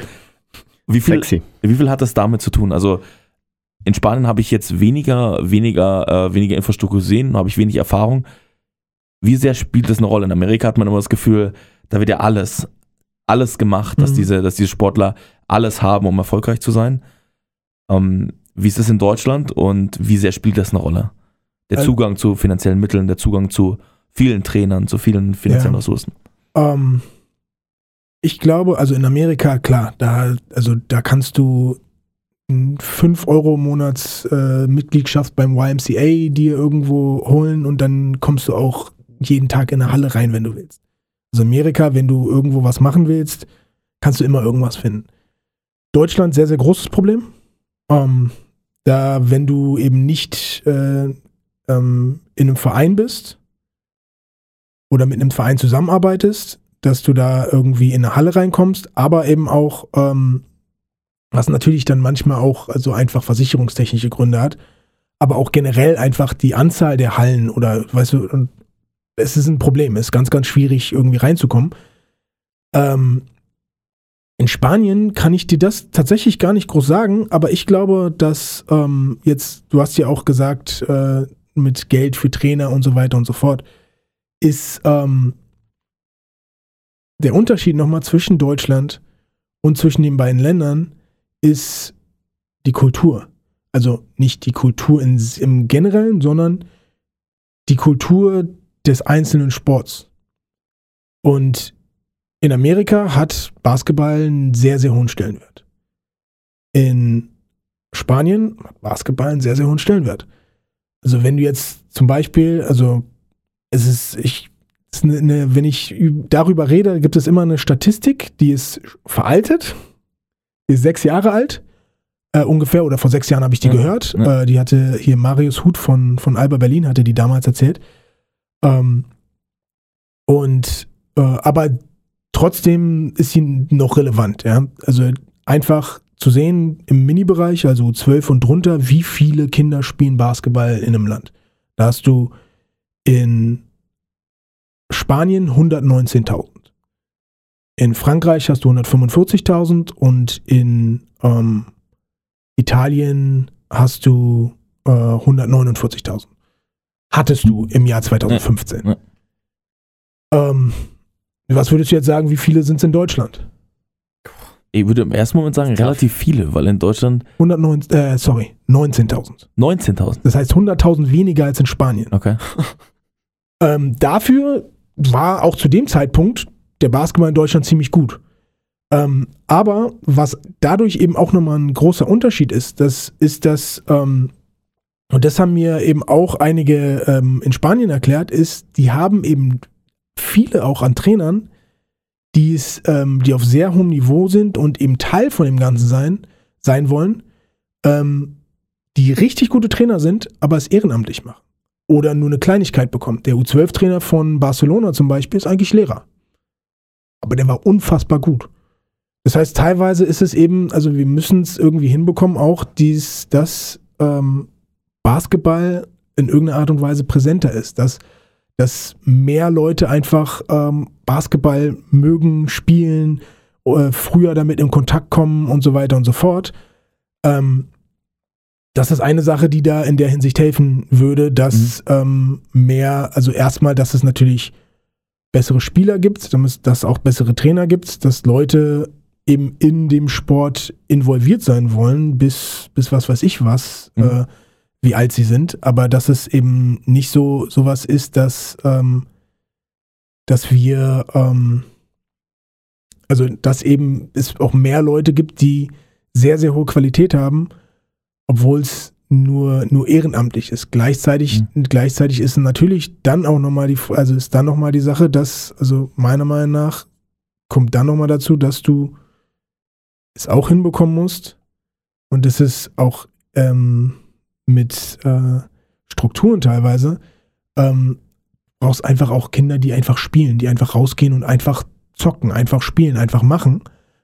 Wie viel, Sexy. wie viel hat das damit zu tun? Also in Spanien habe ich jetzt weniger, weniger, äh, weniger Infrastruktur gesehen, habe ich wenig Erfahrung. Wie sehr spielt das eine Rolle? In Amerika hat man immer das Gefühl, da wird ja alles, alles gemacht, dass, mhm. diese, dass diese Sportler alles haben, um erfolgreich zu sein. Ähm, wie ist es in Deutschland und wie sehr spielt das eine Rolle? Der Zugang zu finanziellen Mitteln, der Zugang zu vielen Trainern, zu vielen finanziellen ja. Ressourcen. Ähm, ich glaube, also in Amerika, klar, da, also da kannst du 5 Euro Monats äh, Mitgliedschaft beim YMCA dir irgendwo holen und dann kommst du auch jeden Tag in eine Halle rein, wenn du willst. Also Amerika, wenn du irgendwo was machen willst, kannst du immer irgendwas finden. Deutschland, sehr, sehr großes Problem. Ähm, da, wenn du eben nicht äh, ähm, in einem Verein bist oder mit einem Verein zusammenarbeitest, dass du da irgendwie in eine Halle reinkommst, aber eben auch, ähm, was natürlich dann manchmal auch also einfach versicherungstechnische Gründe hat, aber auch generell einfach die Anzahl der Hallen oder, weißt du, es ist ein Problem. Es ist ganz, ganz schwierig, irgendwie reinzukommen. Ähm, in Spanien kann ich dir das tatsächlich gar nicht groß sagen, aber ich glaube, dass ähm, jetzt, du hast ja auch gesagt, äh, mit Geld für Trainer und so weiter und so fort, ist ähm, der Unterschied nochmal zwischen Deutschland und zwischen den beiden Ländern ist die Kultur. Also nicht die Kultur in, im Generellen, sondern die Kultur des einzelnen Sports. Und in Amerika hat Basketball einen sehr, sehr hohen Stellenwert. In Spanien hat Basketball einen sehr, sehr hohen Stellenwert. Also wenn du jetzt zum Beispiel, also es ist, ich, es ist eine, eine, wenn ich darüber rede, gibt es immer eine Statistik, die ist veraltet, die ist sechs Jahre alt, äh, ungefähr, oder vor sechs Jahren habe ich die ja, gehört. Ja. Äh, die hatte hier Marius Huth von, von Alba Berlin, hatte die damals erzählt. Ähm, und äh, aber trotzdem ist sie noch relevant, ja. Also einfach zu sehen im Mini-Bereich, also 12 und drunter, wie viele Kinder spielen Basketball in einem Land. Da hast du in Spanien 119.000. In Frankreich hast du 145.000 und in ähm, Italien hast du äh, 149.000 hattest du im Jahr 2015. Ja. Ähm, was würdest du jetzt sagen, wie viele sind es in Deutschland? Ich würde im ersten Moment sagen, relativ viele, weil in Deutschland 109, äh, sorry, 19.000. 19.000. Das heißt 100.000 weniger als in Spanien. Okay. Ähm, dafür war auch zu dem Zeitpunkt der Basketball in Deutschland ziemlich gut. Ähm, aber was dadurch eben auch nochmal ein großer Unterschied ist, das ist das, ähm, und das haben mir eben auch einige ähm, in Spanien erklärt, ist, die haben eben viele auch an Trainern, die es, ähm, die auf sehr hohem Niveau sind und eben Teil von dem Ganzen sein, sein wollen, ähm, die richtig gute Trainer sind, aber es ehrenamtlich machen. Oder nur eine Kleinigkeit bekommen. Der U12-Trainer von Barcelona zum Beispiel ist eigentlich Lehrer. Aber der war unfassbar gut. Das heißt, teilweise ist es eben, also wir müssen es irgendwie hinbekommen, auch dies, dass ähm, Basketball in irgendeiner Art und Weise präsenter ist, dass, dass mehr Leute einfach ähm, Basketball mögen, spielen, äh, früher damit in Kontakt kommen und so weiter und so fort. Ähm, das ist eine Sache, die da in der Hinsicht helfen würde, dass ähm, mehr, also erstmal, dass es natürlich bessere Spieler gibt, dass es auch bessere Trainer gibt, dass Leute eben in dem Sport involviert sein wollen, bis, bis was weiß ich was, Mhm. äh, wie alt sie sind, aber dass es eben nicht so sowas ist, dass, ähm, dass wir, ähm, also dass eben es auch mehr Leute gibt, die sehr, sehr hohe Qualität haben, obwohl es nur, nur ehrenamtlich ist. Gleichzeitig, gleichzeitig ist natürlich dann auch nochmal die, also ist dann nochmal die Sache, dass, also meiner Meinung nach, kommt dann nochmal dazu, dass du es auch hinbekommen musst. Und das ist auch ähm, mit äh, Strukturen teilweise, ähm, brauchst einfach auch Kinder, die einfach spielen, die einfach rausgehen und einfach zocken, einfach spielen, einfach machen,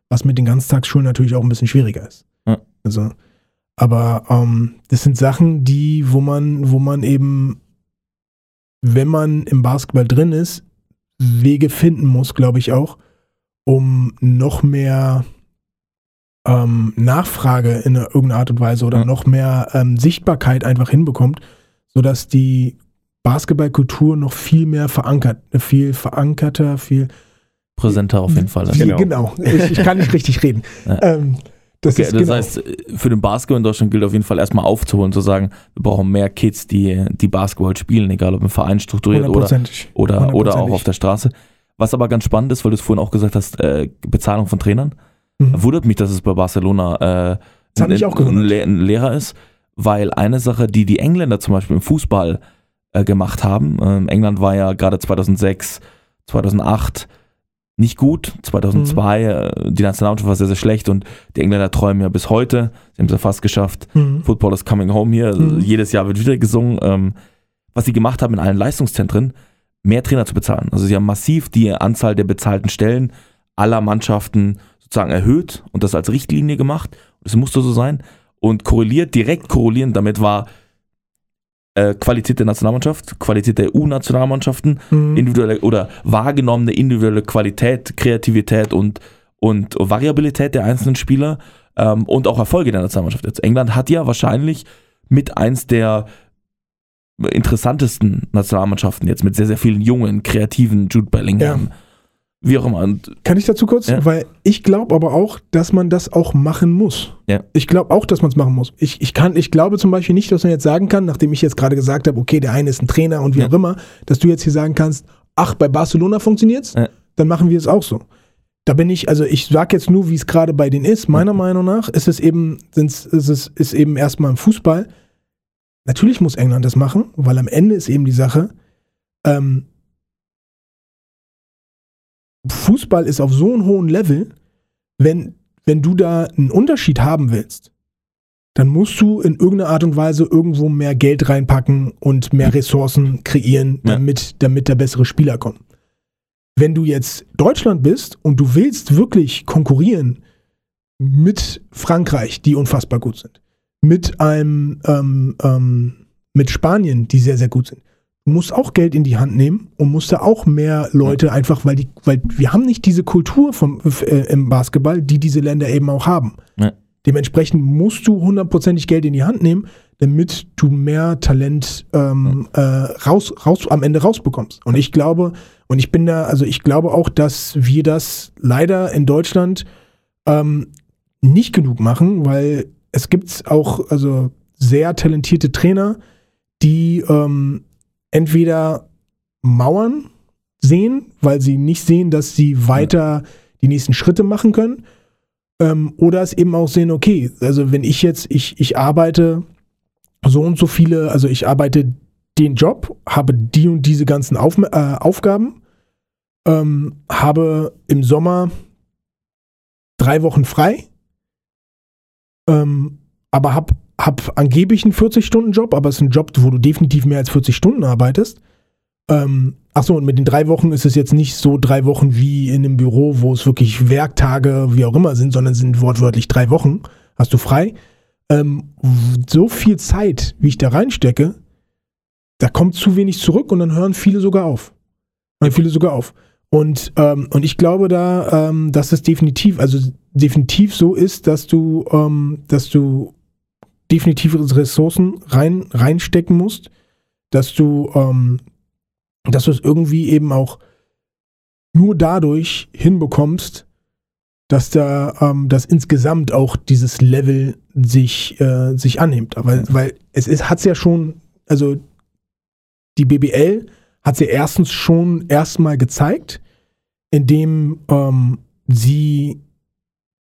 was mit den Ganztagsschulen natürlich auch ein bisschen schwieriger ist. Ja. Also, aber ähm, das sind Sachen, die, wo man, wo man eben, wenn man im Basketball drin ist, Wege finden muss, glaube ich auch, um noch mehr ähm, Nachfrage in irgendeiner Art und Weise oder Ja. noch mehr ähm, Sichtbarkeit einfach hinbekommt, sodass die Basketballkultur noch viel mehr verankert, viel verankerter, viel Präsenter auf jeden Fall. Wie, Genau. genau. Ich, ich kann nicht richtig reden. Ja. Ähm, das Okay, das genau. heißt, für den Basketball in Deutschland gilt auf jeden Fall erstmal aufzuholen, zu sagen, wir brauchen mehr Kids, die, die Basketball spielen, egal ob im Verein strukturiert oder, oder, oder auch auf der Straße. Was aber ganz spannend ist, weil du es vorhin auch gesagt hast, äh, Bezahlung von Trainern. Mhm. Wundert mich, dass es bei Barcelona äh, ein, Le ein Lehrer ist, weil eine Sache, die die Engländer zum Beispiel im Fußball äh, gemacht haben, ähm, England war ja gerade 2006, 2008 nicht gut, 2002 äh, die Nationalmannschaft war sehr, sehr schlecht und die Engländer träumen ja bis heute, sie haben es ja fast geschafft, Mhm. Football is coming home hier, Mhm. jedes Jahr wird wieder gesungen. Ähm, was sie gemacht haben in allen Leistungszentren, mehr Trainer zu bezahlen. Also sie haben massiv die Anzahl der bezahlten Stellen aller Mannschaften sozusagen erhöht und das als Richtlinie gemacht. Das musste so sein. Und korreliert, direkt korrelierend damit war äh, Qualität der Nationalmannschaft, Qualität der EU-Nationalmannschaften, Mhm. individuelle oder wahrgenommene individuelle Qualität, Kreativität und, und Variabilität der einzelnen Spieler ähm, und auch Erfolge der Nationalmannschaft. Jetzt England hat ja wahrscheinlich mit eins der interessantesten Nationalmannschaften jetzt mit sehr, sehr vielen jungen, kreativen Jude Bellingham. Wie auch immer. Und Kann ich dazu kurz? Ja. Weil ich glaube aber auch, dass man das auch machen muss. Ja. Ich glaube auch, dass man es machen muss. Ich, ich, kann, ich glaube zum Beispiel nicht, dass man jetzt sagen kann, nachdem ich jetzt gerade gesagt habe, okay, der eine ist ein Trainer und wie Ja. auch immer, dass du jetzt hier sagen kannst, ach, bei Barcelona funktioniert's, Ja. dann machen wir es auch so. Da bin ich, also ich sage jetzt nur, wie es gerade bei denen ist. Meiner Meinung nach ist es eben, ist es ist eben erstmal im Fußball. Natürlich muss England das machen, weil am Ende ist eben die Sache, ähm, Fußball ist auf so einem hohen Level, wenn, wenn du da einen Unterschied haben willst, dann musst du in irgendeiner Art und Weise irgendwo mehr Geld reinpacken und mehr Ressourcen kreieren, Ja. damit, damit da bessere Spieler kommen. Wenn du jetzt Deutschland bist und du willst wirklich konkurrieren mit Frankreich, die unfassbar gut sind, mit einem, ähm, ähm, mit Spanien, die sehr, sehr gut sind, du musst auch Geld in die Hand nehmen und musst da auch mehr Leute einfach, weil die, weil wir haben nicht diese Kultur vom, äh, im Basketball, die diese Länder eben auch haben. Ja. Dementsprechend musst du hundertprozentig Geld in die Hand nehmen, damit du mehr Talent ähm, äh, raus, raus, am Ende rausbekommst. Und ich glaube, und ich bin da, also ich glaube auch, dass wir das leider in Deutschland ähm, nicht genug machen, weil es gibt auch also sehr talentierte Trainer, die ähm, entweder Mauern sehen, weil sie nicht sehen, dass sie weiter die nächsten Schritte machen können, ähm, oder es eben auch sehen, okay, also wenn ich jetzt, ich, ich arbeite so und so viele, also ich arbeite den Job, habe die und diese ganzen Auf, äh, Aufgaben, ähm, habe im Sommer drei Wochen frei, ähm, aber habe hab angeblich einen 40-Stunden-Job, aber es ist ein Job, wo du definitiv mehr als 40 Stunden arbeitest. Ähm, achso, und mit den drei Wochen ist es jetzt nicht so drei Wochen wie in einem Büro, wo es wirklich Werktage, wie auch immer sind, sondern sind wortwörtlich drei Wochen. Hast du frei. Ähm, so viel Zeit, wie ich da reinstecke, da kommt zu wenig zurück und dann hören viele sogar auf. Hören viele sogar auf. Und, ähm, und ich glaube da, ähm, dass es definitiv, also definitiv so ist, dass du, ähm, dass du definitiv Ressourcen rein, reinstecken musst, dass du, ähm, dass du es irgendwie eben auch nur dadurch hinbekommst, dass da, ähm, dass insgesamt auch dieses Level sich, äh, sich annimmt. Weil, weil es ist, hat's ja schon, also die BBL hat sie erstens schon erstmal gezeigt, indem ähm, sie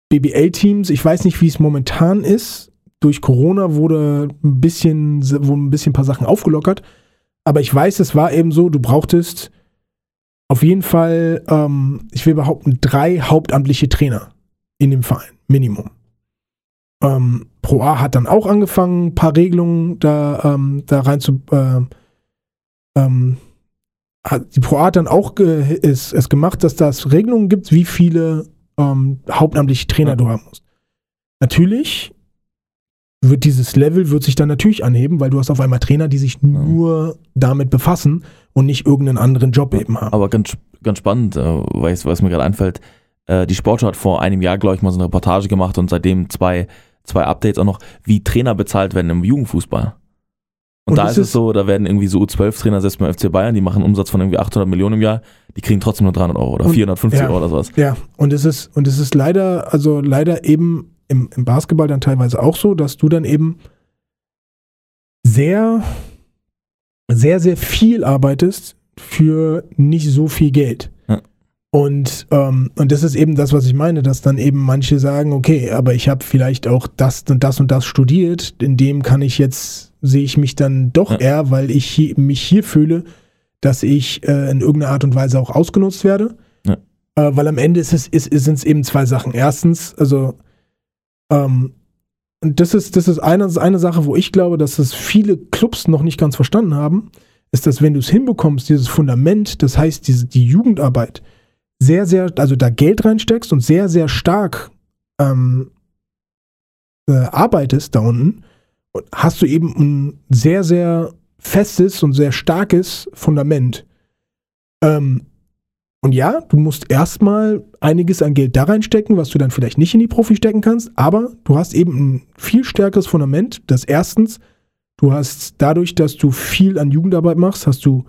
BBL-Teams, ich weiß nicht, wie es momentan ist, durch Corona wurde ein bisschen, wurden ein bisschen ein paar Sachen aufgelockert, aber ich weiß, es war eben so, du brauchtest auf jeden Fall, ähm, ich will behaupten, drei hauptamtliche Trainer in dem Verein, Minimum. Ähm, Pro A hat dann auch angefangen, ein paar Regelungen da, ähm, da rein zu, äh, ähm, hat die Pro A hat dann auch ist, es gemacht, dass das Regelungen gibt, wie viele ähm, hauptamtliche Trainer ja. du haben musst. Natürlich wird dieses Level wird sich dann natürlich anheben, weil du hast auf einmal Trainer, die sich nur damit befassen und nicht irgendeinen anderen Job eben haben. Aber ganz, ganz spannend, äh, weil es mir gerade einfällt, äh, die Sportschau hat vor einem Jahr, glaube ich, mal so eine Reportage gemacht und seitdem zwei, zwei Updates auch noch, wie Trainer bezahlt werden im Jugendfußball. Und, und da ist es so, da werden irgendwie so U12-Trainer, selbst beim FC Bayern, die machen einen Umsatz von irgendwie 800 Millionen im Jahr, die kriegen trotzdem nur 300 Euro oder und, 450 ja, Euro oder sowas. Ja, und es ist, und es ist leider, also leider eben im, im Basketball dann teilweise auch so, dass du dann eben sehr, sehr, sehr viel arbeitest für nicht so viel Geld. Ja. Und, ähm, und das ist eben das, was ich meine, dass dann eben manche sagen, okay, aber ich habe vielleicht auch das und das und das studiert, in dem kann ich jetzt, sehe ich mich dann doch ja. eher, weil ich hier, mich hier fühle, dass ich äh, in irgendeiner Art und Weise auch ausgenutzt werde. Ja. Äh, weil am Ende ist es, ist, ist, sind es eben zwei Sachen. Erstens, also ähm, und das ist, das ist eine, eine Sache, wo ich glaube, dass es viele Clubs noch nicht ganz verstanden haben, ist, dass wenn du es hinbekommst, dieses Fundament, das heißt diese, die Jugendarbeit, sehr, sehr, also da Geld reinsteckst und sehr, sehr stark ähm, äh, arbeitest da unten, hast du eben ein sehr, sehr festes und sehr starkes Fundament. Ähm, und ja, du musst erstmal einiges an Geld da reinstecken, was du dann vielleicht nicht in die Profi stecken kannst, aber du hast eben ein viel stärkeres Fundament, das erstens, du hast dadurch, dass du viel an Jugendarbeit machst, hast du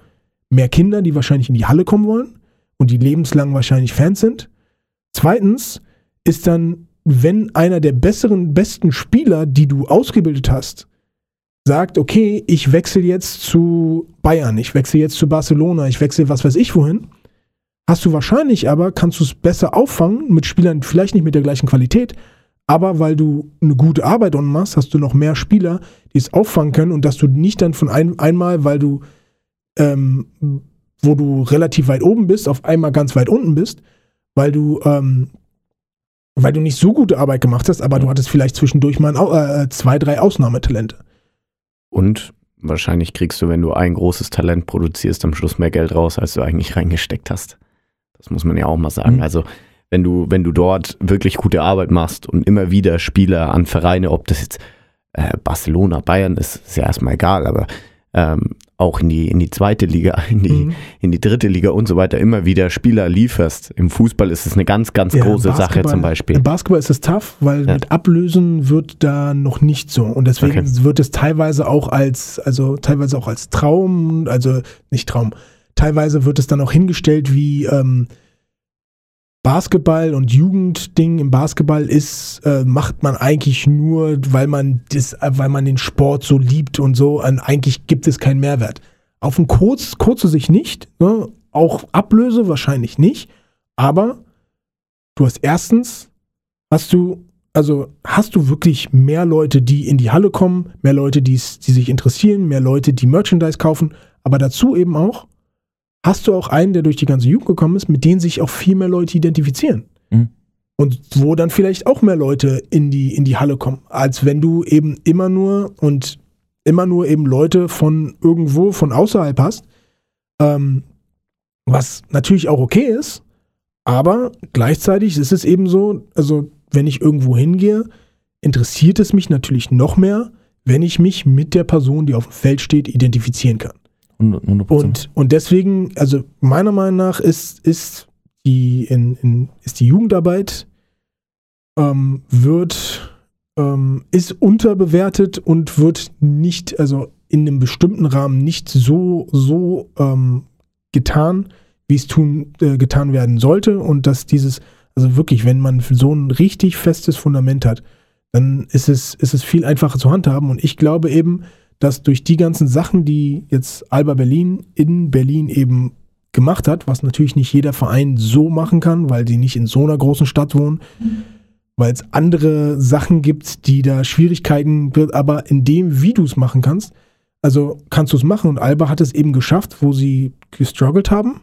mehr Kinder, die wahrscheinlich in die Halle kommen wollen und die lebenslang wahrscheinlich Fans sind. Zweitens ist dann, wenn einer der besseren, besten Spieler, die du ausgebildet hast, sagt, okay, ich wechsle jetzt zu Bayern, ich wechsle jetzt zu Barcelona, ich wechsle was weiß ich wohin, hast du wahrscheinlich aber, kannst du es besser auffangen mit Spielern, vielleicht nicht mit der gleichen Qualität, aber weil du eine gute Arbeit unten machst, hast du noch mehr Spieler, die es auffangen können und dass du nicht dann von ein, einmal, weil du, ähm, wo du relativ weit oben bist, auf einmal ganz weit unten bist, weil du, ähm, weil du nicht so gute Arbeit gemacht hast, aber du hattest vielleicht zwischendurch mal ein, äh, zwei, drei Ausnahmetalente. Und wahrscheinlich kriegst du, wenn du ein großes Talent produzierst, am Schluss mehr Geld raus, als du eigentlich reingesteckt hast. Das muss man ja auch mal sagen. Mhm. Also wenn du, wenn du dort wirklich gute Arbeit machst und immer wieder Spieler an Vereine, ob das jetzt äh, Barcelona, Bayern ist, ist ja erstmal egal, aber ähm, auch in die, in die zweite Liga, in die, mhm. in die dritte Liga und so weiter immer wieder Spieler lieferst. Im Fußball ist es eine ganz, ganz ja, große Sache zum Beispiel. Im Basketball ist es tough, weil ja. mit Ablösen wird da noch nicht so. Und deswegen okay. wird es teilweise auch als, also teilweise auch als Traum, also nicht Traum, teilweise wird es dann auch hingestellt wie, ähm, Basketball und Jugendding im Basketball ist, äh, macht man eigentlich nur, weil man das, weil man den Sport so liebt und so. Und eigentlich gibt es keinen Mehrwert. Auf ein kurz, kurze Sicht nicht, ne? auch Ablöse wahrscheinlich nicht, aber du hast erstens, hast du, also hast du wirklich mehr Leute, die in die Halle kommen, mehr Leute, die sich interessieren, mehr Leute, die Merchandise kaufen, aber dazu eben auch, hast du auch einen, der durch die ganze Jugend gekommen ist, mit denen sich auch viel mehr Leute identifizieren. Mhm. Und wo dann vielleicht auch mehr Leute in die, in die Halle kommen, als wenn du eben immer nur und immer nur eben Leute von irgendwo, von außerhalb hast. Ähm, was natürlich auch okay ist, aber gleichzeitig ist es eben so, also wenn ich irgendwo hingehe, interessiert es mich natürlich noch mehr, wenn ich mich mit der Person, die auf dem Feld steht, identifizieren kann. 100%. Und, und deswegen, also meiner Meinung nach ist, ist, die, in, in, ist die Jugendarbeit ähm, wird, ähm, ist unterbewertet und wird nicht, also in einem bestimmten Rahmen nicht so, so ähm, getan, wie es tun, äh, getan werden sollte. Und dass dieses, also wirklich, wenn man so ein richtig festes Fundament hat, dann ist es, ist es viel einfacher zu handhaben. Und ich glaube eben, dass durch die ganzen Sachen, die jetzt Alba Berlin in Berlin eben gemacht hat, was natürlich nicht jeder Verein so machen kann, weil die nicht in so einer großen Stadt wohnen, weil es andere Sachen gibt, die da Schwierigkeiten wird, aber in dem, wie du es machen kannst, also kannst du es machen und Alba hat es eben geschafft, wo sie gestruggelt haben.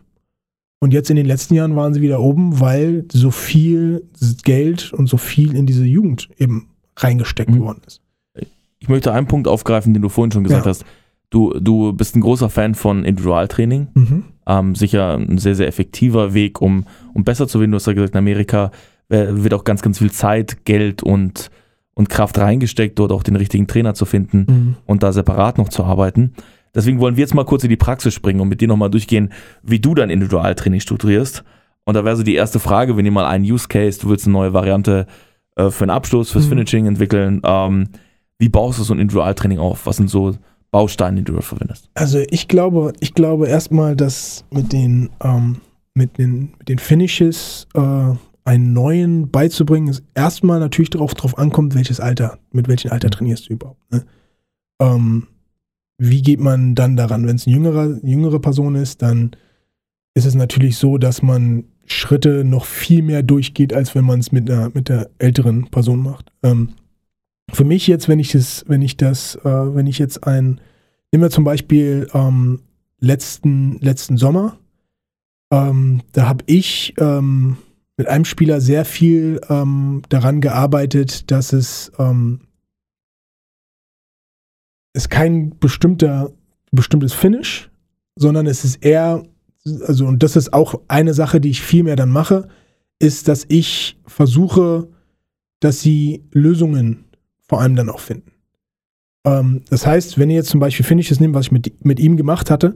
Und jetzt in den letzten Jahren waren sie wieder oben, weil so viel Geld und so viel in diese Jugend eben reingesteckt Mhm. worden ist. Ich möchte einen Punkt aufgreifen, den du vorhin schon gesagt Ja. hast. Du, du bist ein großer Fan von Individualtraining. Mhm. Ähm, sicher ein sehr, sehr effektiver Weg, um, um besser zu werden. Du hast ja gesagt, in Amerika äh, wird auch ganz, ganz viel Zeit, Geld und, und Kraft reingesteckt, dort auch den richtigen Trainer zu finden Mhm. und da separat noch zu arbeiten. Deswegen wollen wir jetzt mal kurz in die Praxis springen und mit dir nochmal durchgehen, wie du dein Individualtraining strukturierst. Und da wäre so die erste Frage, wenn ihr mal einen Use Case, du willst eine neue Variante äh, für einen Abschluss, fürs Mhm. Finishing entwickeln, ähm, wie baust du so ein Individualtraining auf? Was sind so Bausteine, die du dort verwendest? Also ich glaube, ich glaube erstmal, dass mit den, ähm, mit den, mit den Finishes äh, einen neuen beizubringen, es erstmal natürlich darauf drauf ankommt, welches Alter, mit welchem Alter trainierst du überhaupt. Ne? Ähm, wie geht man dann daran? Wenn es eine jüngere, jüngere Person ist, dann ist es natürlich so, dass man Schritte noch viel mehr durchgeht, als wenn man es mit, einer, mit der älteren Person macht. Ähm, für mich jetzt, wenn ich das, wenn ich das, äh, wenn ich jetzt ein, nehmen wir zum Beispiel ähm, letzten, letzten Sommer, ähm, da habe ich ähm, mit einem Spieler sehr viel ähm, daran gearbeitet, dass es ähm, ist kein bestimmter, bestimmtes Finish, sondern es ist eher, also und das ist auch eine Sache, die ich viel mehr dann mache, ist, dass ich versuche, dass sie Lösungen vor allem dann auch finden. Ähm, das heißt, wenn ihr jetzt zum Beispiel Finishes nehmt, was ich mit, mit ihm gemacht hatte,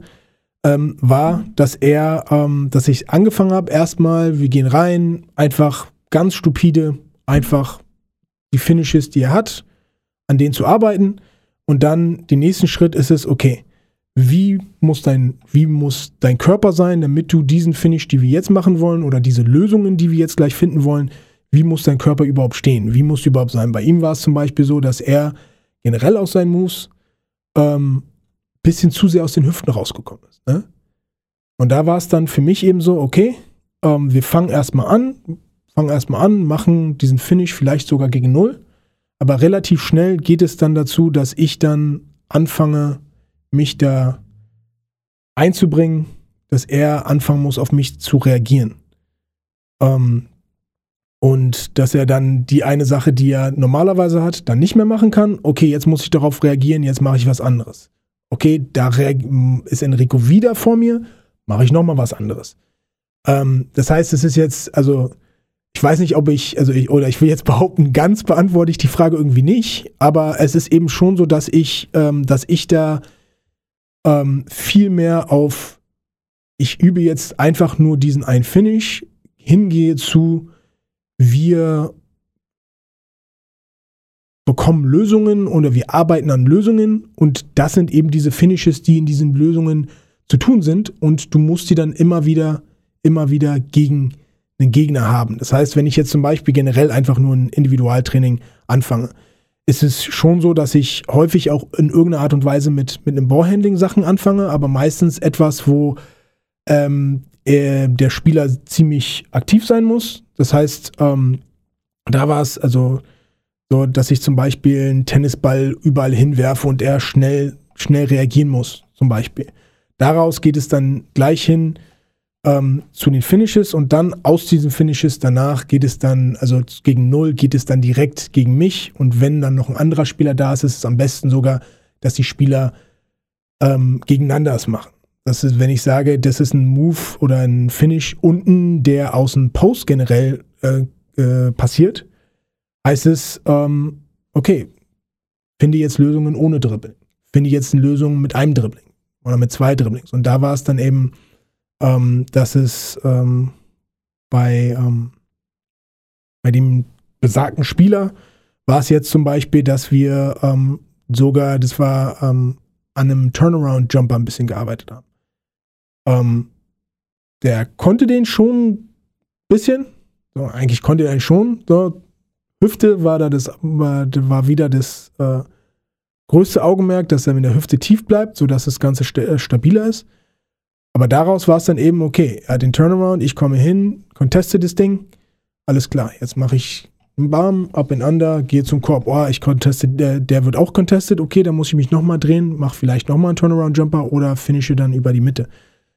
ähm, war, dass er, ähm, dass ich angefangen habe, erstmal, wir gehen rein, einfach ganz stupide, einfach die Finishes, die er hat, an denen zu arbeiten. Und dann den nächsten Schritt ist es, okay, wie muss dein, wie muss dein Körper sein, damit du diesen Finish, die wir jetzt machen wollen, oder diese Lösungen, die wir jetzt gleich finden wollen, wie muss dein Körper überhaupt stehen? Wie muss überhaupt sein? Bei ihm war es zum Beispiel so, dass er generell aus seinen Moves ähm, bisschen zu sehr aus den Hüften rausgekommen ist. Ne? Und da war es dann für mich eben so, okay, ähm, wir fangen erstmal an, fangen erstmal an, machen diesen Finish vielleicht sogar gegen Null. Aber relativ schnell geht es dann dazu, dass ich dann anfange, mich da einzubringen, dass er anfangen muss, auf mich zu reagieren. Ähm, und dass er dann die eine Sache, die er normalerweise hat, dann nicht mehr machen kann. Okay, jetzt muss ich darauf reagieren, jetzt mache ich was anderes. Okay, da ist Enrico wieder vor mir, mache ich nochmal was anderes. Ähm, das heißt, es ist jetzt, also ich weiß nicht, ob ich, also ich, oder ich will jetzt behaupten, ganz beantworte ich die Frage irgendwie nicht, aber es ist eben schon so, dass ich, ähm, dass ich da ähm, viel mehr auf, ich übe jetzt einfach nur diesen einen Finish, hingehe zu, wir bekommen Lösungen oder wir arbeiten an Lösungen und das sind eben diese Finishes, die in diesen Lösungen zu tun sind und du musst die dann immer wieder, immer wieder gegen einen Gegner haben. Das heißt, wenn ich jetzt zum Beispiel generell einfach nur ein Individualtraining anfange, ist es schon so, dass ich häufig auch in irgendeiner Art und Weise mit, mit einem Ballhandling Sachen anfange, aber meistens etwas, wo ähm, äh, der Spieler ziemlich aktiv sein muss. Das heißt, ähm, da war es also so, dass ich zum Beispiel einen Tennisball überall hinwerfe und er schnell, schnell reagieren muss, zum Beispiel. Daraus geht es dann gleich hin ähm, zu den Finishes und dann aus diesen Finishes danach geht es dann, also gegen Null geht es dann direkt gegen mich und wenn dann noch ein anderer Spieler da ist, ist es am besten sogar, dass die Spieler ähm, gegeneinander es machen. Das ist, wenn ich sage, das ist ein Move oder ein Finish unten, der aus dem Post generell äh, äh, passiert, heißt es, ähm, okay, finde jetzt Lösungen ohne Dribbling. Finde jetzt eine Lösung mit einem Dribbling oder mit zwei Dribblings. Und da war es dann eben, ähm, dass es ähm, bei, ähm, bei dem besagten Spieler war es jetzt zum Beispiel, dass wir ähm, sogar, das war ähm, an einem Turnaround-Jumper ein bisschen gearbeitet haben. Ähm, der konnte den schon ein bisschen. So, eigentlich konnte er den schon. So, Hüfte war da das, war, war wieder das äh, größte Augenmerk, dass er mit der Hüfte tief bleibt, sodass das Ganze st äh, stabiler ist. Aber daraus war es dann eben, okay, er hat den Turnaround, ich komme hin, conteste das Ding, alles klar, jetzt mache ich einen Bam, up and under, gehe zum Korb, oh, ich conteste, der, der wird auch contestet, okay, dann muss ich mich nochmal drehen, mache vielleicht nochmal einen Turnaround-Jumper oder finische dann über die Mitte.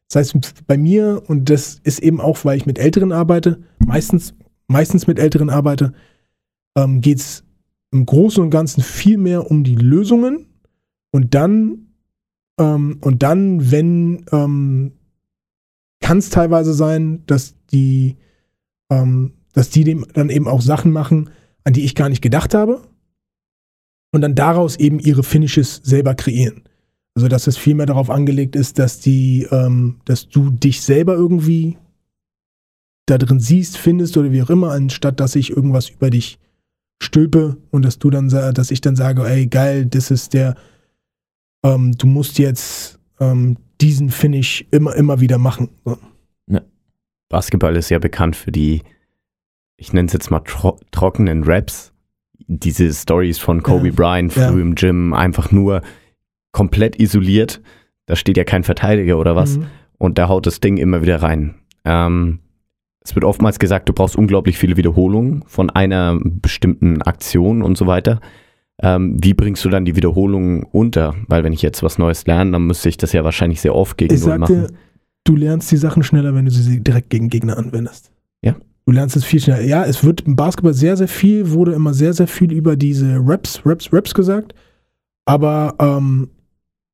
Das heißt, bei mir, und das ist eben auch, weil ich mit Älteren arbeite, meistens, meistens mit Älteren arbeite, ähm, geht es im Großen und Ganzen viel mehr um die Lösungen und dann, ähm, und dann, wenn, ähm, kann es teilweise sein, dass die, ähm, dass die dem dann eben auch Sachen machen, an die ich gar nicht gedacht habe und dann daraus eben ihre Finishes selber kreieren. Also, dass es viel mehr darauf angelegt ist, dass die, ähm, dass du dich selber irgendwie da drin siehst, findest oder wie auch immer, anstatt dass ich irgendwas über dich stülpe und dass du dann, dass ich dann sage, ey, geil, das ist der, ähm, du musst jetzt ähm, diesen Finish immer, immer wieder machen. So. Ja. Basketball ist ja bekannt für die, ich nenne es jetzt mal tro trockenen Raps. Diese Stories von Kobe Ja. Bryant früh Ja. im Gym, einfach nur komplett isoliert. Da steht ja kein Verteidiger oder was. Mhm. Und der haut das Ding immer wieder rein. Ähm, es wird oftmals gesagt, du brauchst unglaublich viele Wiederholungen von einer bestimmten Aktion und so weiter. Ähm, wie bringst du dann die Wiederholungen unter? Weil wenn ich jetzt was Neues lerne, dann müsste ich das ja wahrscheinlich sehr oft gegen Ich Null machen. dir, du lernst die Sachen schneller, wenn du sie direkt gegen Gegner anwendest. Ja. Du lernst es viel schneller. Ja, es wird im Basketball sehr, sehr viel, wurde immer sehr, sehr viel über diese Raps, Raps, Raps gesagt. Aber ähm,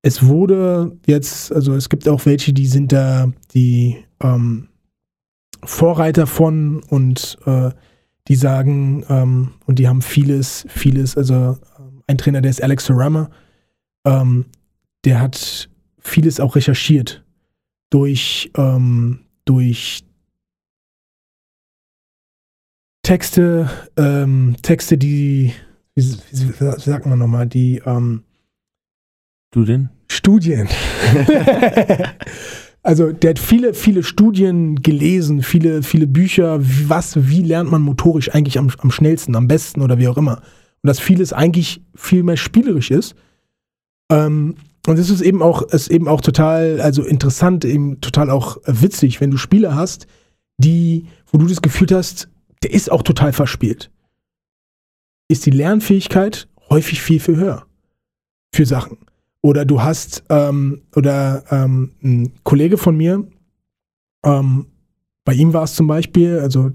es wurde jetzt, also es gibt auch welche, die sind da die ähm, Vorreiter von und äh, die sagen, ähm, und die haben vieles, vieles, also ähm, ein Trainer, der ist Alex Sarama, ähm, der hat vieles auch recherchiert durch, ähm, durch Texte, ähm, Texte, die, wie, wie, wie sagt man nochmal, die ähm, Du denn? Studien. also der hat viele, viele Studien gelesen, viele, viele Bücher, wie- was, wie lernt man motorisch eigentlich am, am schnellsten, am besten oder wie auch immer. Und dass vieles eigentlich viel mehr spielerisch ist. Ähm, und es ist eben auch, ist eben auch total, also interessant, eben total auch witzig, wenn du Spieler hast, die, wo du das Gefühl hast, der ist auch total verspielt. Ist die Lernfähigkeit häufig viel, viel höher für Sachen. Oder du hast, ähm, oder ähm, ein Kollege von mir, ähm, bei ihm war es zum Beispiel, also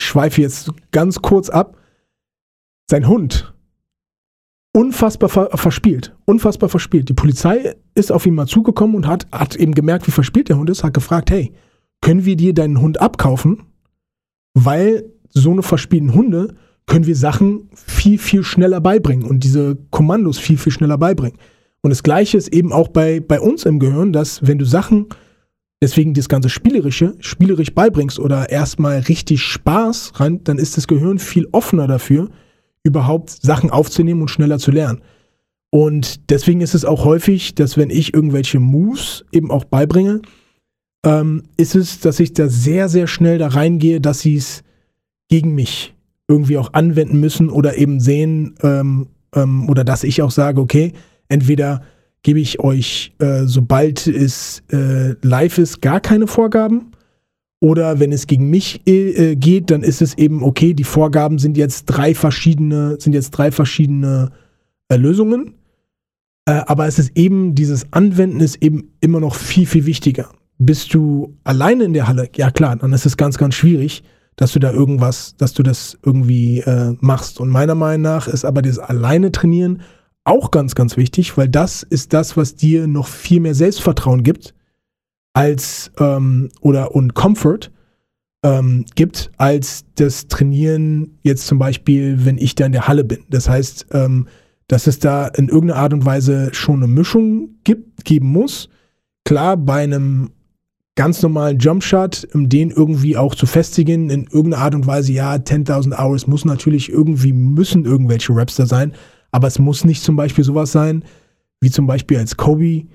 ich schweife jetzt ganz kurz ab, sein Hund unfassbar ver verspielt, unfassbar verspielt. Die Polizei ist auf ihn mal zugekommen und hat, hat eben gemerkt, wie verspielt der Hund ist, hat gefragt, hey, können wir dir deinen Hund abkaufen? Weil so eine verspielten Hunde können wir Sachen viel, viel schneller beibringen und diese Kommandos viel, viel schneller beibringen. Und das Gleiche ist eben auch bei, bei uns im Gehirn, dass wenn du Sachen, deswegen das ganze Spielerische, spielerisch beibringst oder erstmal richtig Spaß rein, dann ist das Gehirn viel offener dafür, überhaupt Sachen aufzunehmen und schneller zu lernen. Und deswegen ist es auch häufig, dass wenn ich irgendwelche Moves eben auch beibringe, ähm, ist es, dass ich da sehr, sehr schnell da reingehe, dass sie es gegen mich irgendwie auch anwenden müssen oder eben sehen ähm, ähm, oder dass ich auch sage, okay, entweder gebe ich euch, äh, sobald es äh, live ist, gar keine Vorgaben oder wenn es gegen mich äh, geht, dann ist es eben okay, die Vorgaben sind jetzt drei verschiedene, sind jetzt drei verschiedene äh, Lösungen. Äh, aber es ist eben, dieses Anwenden ist eben immer noch viel, viel wichtiger. Bist du alleine in der Halle? Ja klar, dann ist es ganz, ganz schwierig, dass du da irgendwas, dass du das irgendwie äh, machst. Und meiner Meinung nach ist aber das alleine trainieren auch ganz, ganz wichtig, weil das ist das, was dir noch viel mehr Selbstvertrauen gibt als ähm, oder und Comfort ähm, gibt als das Trainieren jetzt zum Beispiel, wenn ich da in der Halle bin. Das heißt, ähm, dass es da in irgendeiner Art und Weise schon eine Mischung gibt, geben muss. Klar, bei einem ganz normalen Jumpshot, um den irgendwie auch zu festigen, in irgendeiner Art und Weise, ja, 10.000 Hours muss natürlich irgendwie, müssen irgendwelche Raps da sein, aber es muss nicht zum Beispiel sowas sein, wie zum Beispiel als Kobe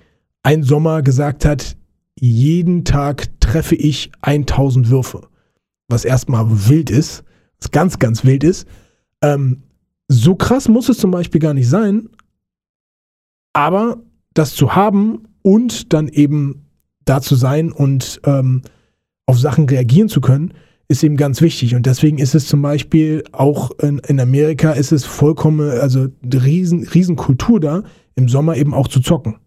ein Sommer gesagt hat, jeden Tag treffe ich 1000 Würfe. Was erstmal wild ist, was ganz, ganz wild ist. Ähm, so krass muss es zum Beispiel gar nicht sein, aber das zu haben und dann eben da zu sein und ähm, auf Sachen reagieren zu können, ist eben ganz wichtig. Und deswegen ist es zum Beispiel auch in, in Amerika ist es vollkommen, also riesen, riesen Kultur da, im Sommer eben auch zu zocken.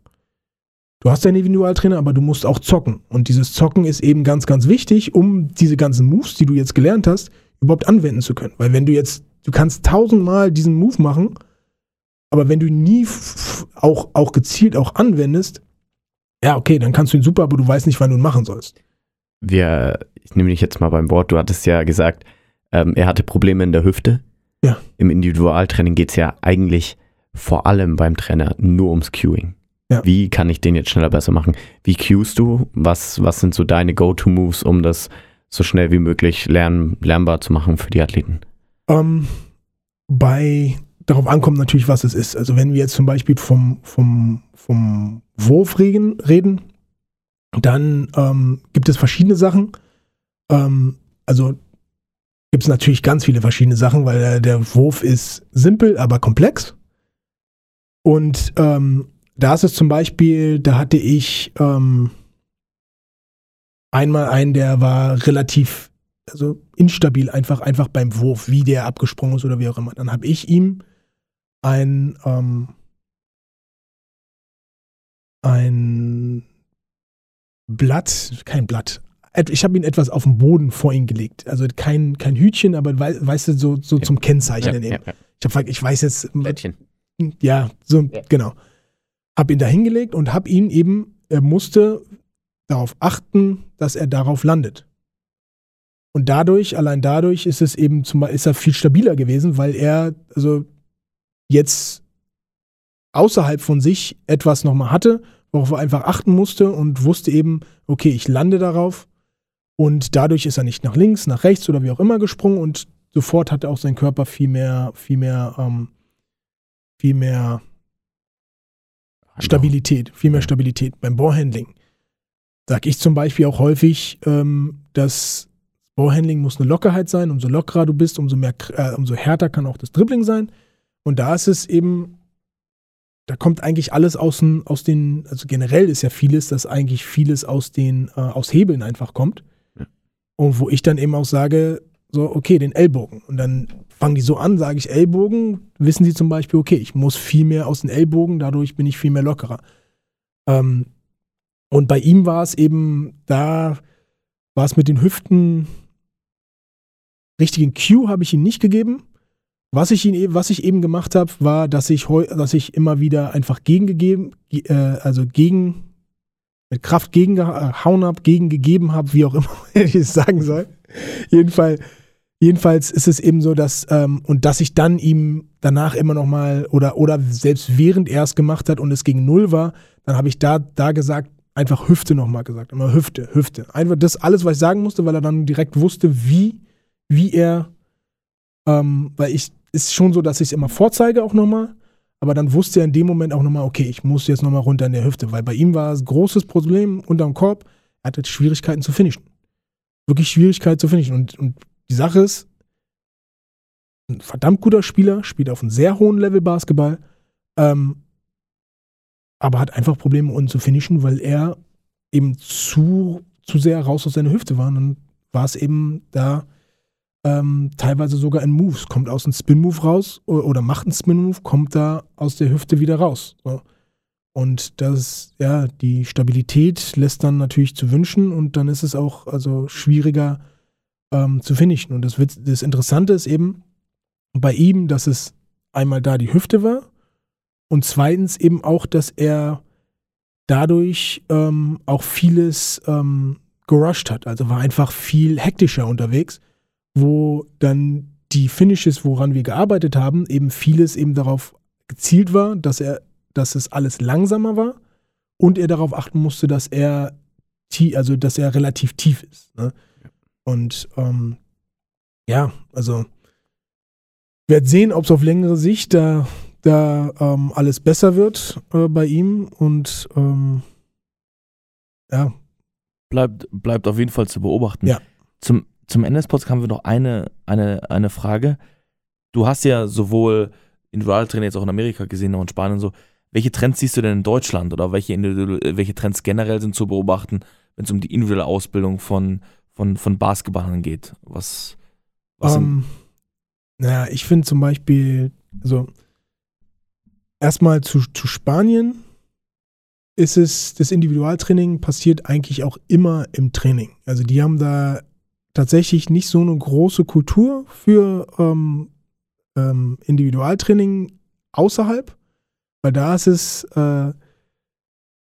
Du hast deinen Individualtrainer, aber du musst auch zocken. Und dieses Zocken ist eben ganz, ganz wichtig, um diese ganzen Moves, die du jetzt gelernt hast, überhaupt anwenden zu können. Weil wenn du jetzt, du kannst tausendmal diesen Move machen, aber wenn du nie auch, auch gezielt auch anwendest, ja, okay, dann kannst du ihn super, aber du weißt nicht, wann du ihn machen sollst. Wir, ich nehme dich jetzt mal beim Wort, du hattest ja gesagt, ähm, er hatte Probleme in der Hüfte. Ja. Im Individualtraining geht es ja eigentlich vor allem beim Trainer nur ums Cueing. Ja. Wie kann ich den jetzt schneller besser machen? Wie cuest du? Was, was sind so deine Go-To-Moves, um das so schnell wie möglich lern, lernbar zu machen für die Athleten? Ähm, bei, darauf ankommt natürlich, was es ist. Also wenn wir jetzt zum Beispiel vom, vom, vom Wurf reden, dann ähm, gibt es verschiedene Sachen. Ähm, also gibt es natürlich ganz viele verschiedene Sachen, weil der, der Wurf ist simpel, aber komplex. Und ähm, da ist es zum Beispiel, da hatte ich ähm, einmal einen, der war relativ also instabil, einfach, einfach beim Wurf, wie der abgesprungen ist oder wie auch immer. Dann habe ich ihm ein, ähm, ein Blatt, kein Blatt, ich habe ihn etwas auf den Boden vor ihn gelegt. Also kein, kein Hütchen, aber weißt du, so, so ja. zum Kennzeichnen ja, eben. Ja, ich, hab, ich weiß jetzt. Blättchen. Ja, so, genau habe ihn da hingelegt und habe ihn eben, er musste darauf achten, dass er darauf landet. Und dadurch, allein dadurch ist es eben zum ist er viel stabiler gewesen, weil er also jetzt außerhalb von sich etwas nochmal hatte, worauf er einfach achten musste und wusste eben, okay, ich lande darauf. Und dadurch ist er nicht nach links, nach rechts oder wie auch immer gesprungen und sofort hatte auch sein Körper viel mehr, viel mehr, ähm, viel mehr Stabilität, viel mehr Stabilität beim Ballhandling. Sag ich zum Beispiel auch häufig, ähm, dass Ballhandling muss eine Lockerheit sein. Umso lockerer du bist, umso, mehr, äh, umso härter kann auch das Dribbling sein. Und da ist es eben, da kommt eigentlich alles aus den, aus den also generell ist ja vieles, dass eigentlich vieles aus den, äh, aus Hebeln einfach kommt. Und wo ich dann eben auch sage, so, okay, den Ellbogen. Und dann fangen die so an, sage ich Ellbogen, wissen sie zum Beispiel, okay, ich muss viel mehr aus den Ellbogen, dadurch bin ich viel mehr lockerer. Ähm, und bei ihm war es eben, da war es mit den Hüften, richtigen Cue habe ich ihm nicht gegeben. Was ich, ihn, e, was ich eben gemacht habe, war, dass ich, dass ich immer wieder einfach gegengegeben, äh, also gegen, mit Kraft gegengehauen habe, gegengegeben habe, wie auch immer ich es sagen soll. Jedenfalls Jedenfalls ist es eben so, dass, ähm, und dass ich dann ihm danach immer noch mal, oder, oder selbst während er es gemacht hat und es gegen Null war, dann habe ich da, da gesagt, einfach Hüfte nochmal gesagt. Immer Hüfte, Hüfte. Einfach das alles, was ich sagen musste, weil er dann direkt wusste, wie, wie er, ähm, weil ich, ist schon so, dass ich es immer vorzeige auch nochmal, aber dann wusste er in dem Moment auch nochmal, okay, ich muss jetzt nochmal runter in der Hüfte, weil bei ihm war es großes Problem unterm Korb. er hatte Schwierigkeiten zu finishen. Wirklich Schwierigkeiten zu finishen. Und, und die Sache ist, ein verdammt guter Spieler, spielt auf einem sehr hohen Level Basketball, ähm, aber hat einfach Probleme, um zu finishen, weil er eben zu, zu sehr raus aus seiner Hüfte war. Und dann war es eben da ähm, teilweise sogar in Moves. Kommt aus einem Spin-Move raus oder, macht einen Spin-Move, kommt da aus der Hüfte wieder raus. So. Und das, ja, die Stabilität lässt dann natürlich zu wünschen und dann ist es auch also schwieriger ähm, zu finishen. Und das, wird, das Interessante ist eben bei ihm, dass es einmal da die Hüfte war und zweitens eben auch, dass er dadurch ähm, auch vieles ähm, gerusht hat. Also war einfach viel hektischer unterwegs, wo dann die Finishes, woran wir gearbeitet haben, eben vieles eben darauf gezielt war, dass er, dass es alles langsamer war und er darauf achten musste, dass er also dass er relativ tief ist. Ne? Und ähm, ja, also werde sehen, ob es auf längere Sicht da, da ähm, alles besser wird äh, bei ihm und ähm, ja, bleibt, bleibt auf jeden Fall zu beobachten. Ja. Zum, zum Ende des Podcasts haben wir noch eine, eine, eine Frage. Du hast ja sowohl Individualtrainer jetzt auch in Amerika gesehen, auch in Spanien und so. Welche Trends siehst du denn in Deutschland oder welche, welche Trends generell sind zu beobachten, wenn es um die individuelle Ausbildung von, von, von Basketballern geht? Was, was um, ähm, naja, ich finde zum Beispiel, also erstmal zu, zu Spanien ist es, das Individualtraining passiert eigentlich auch immer im Training. Also die haben da tatsächlich nicht so eine große Kultur für ähm, ähm, Individualtraining außerhalb, weil da ist es, äh,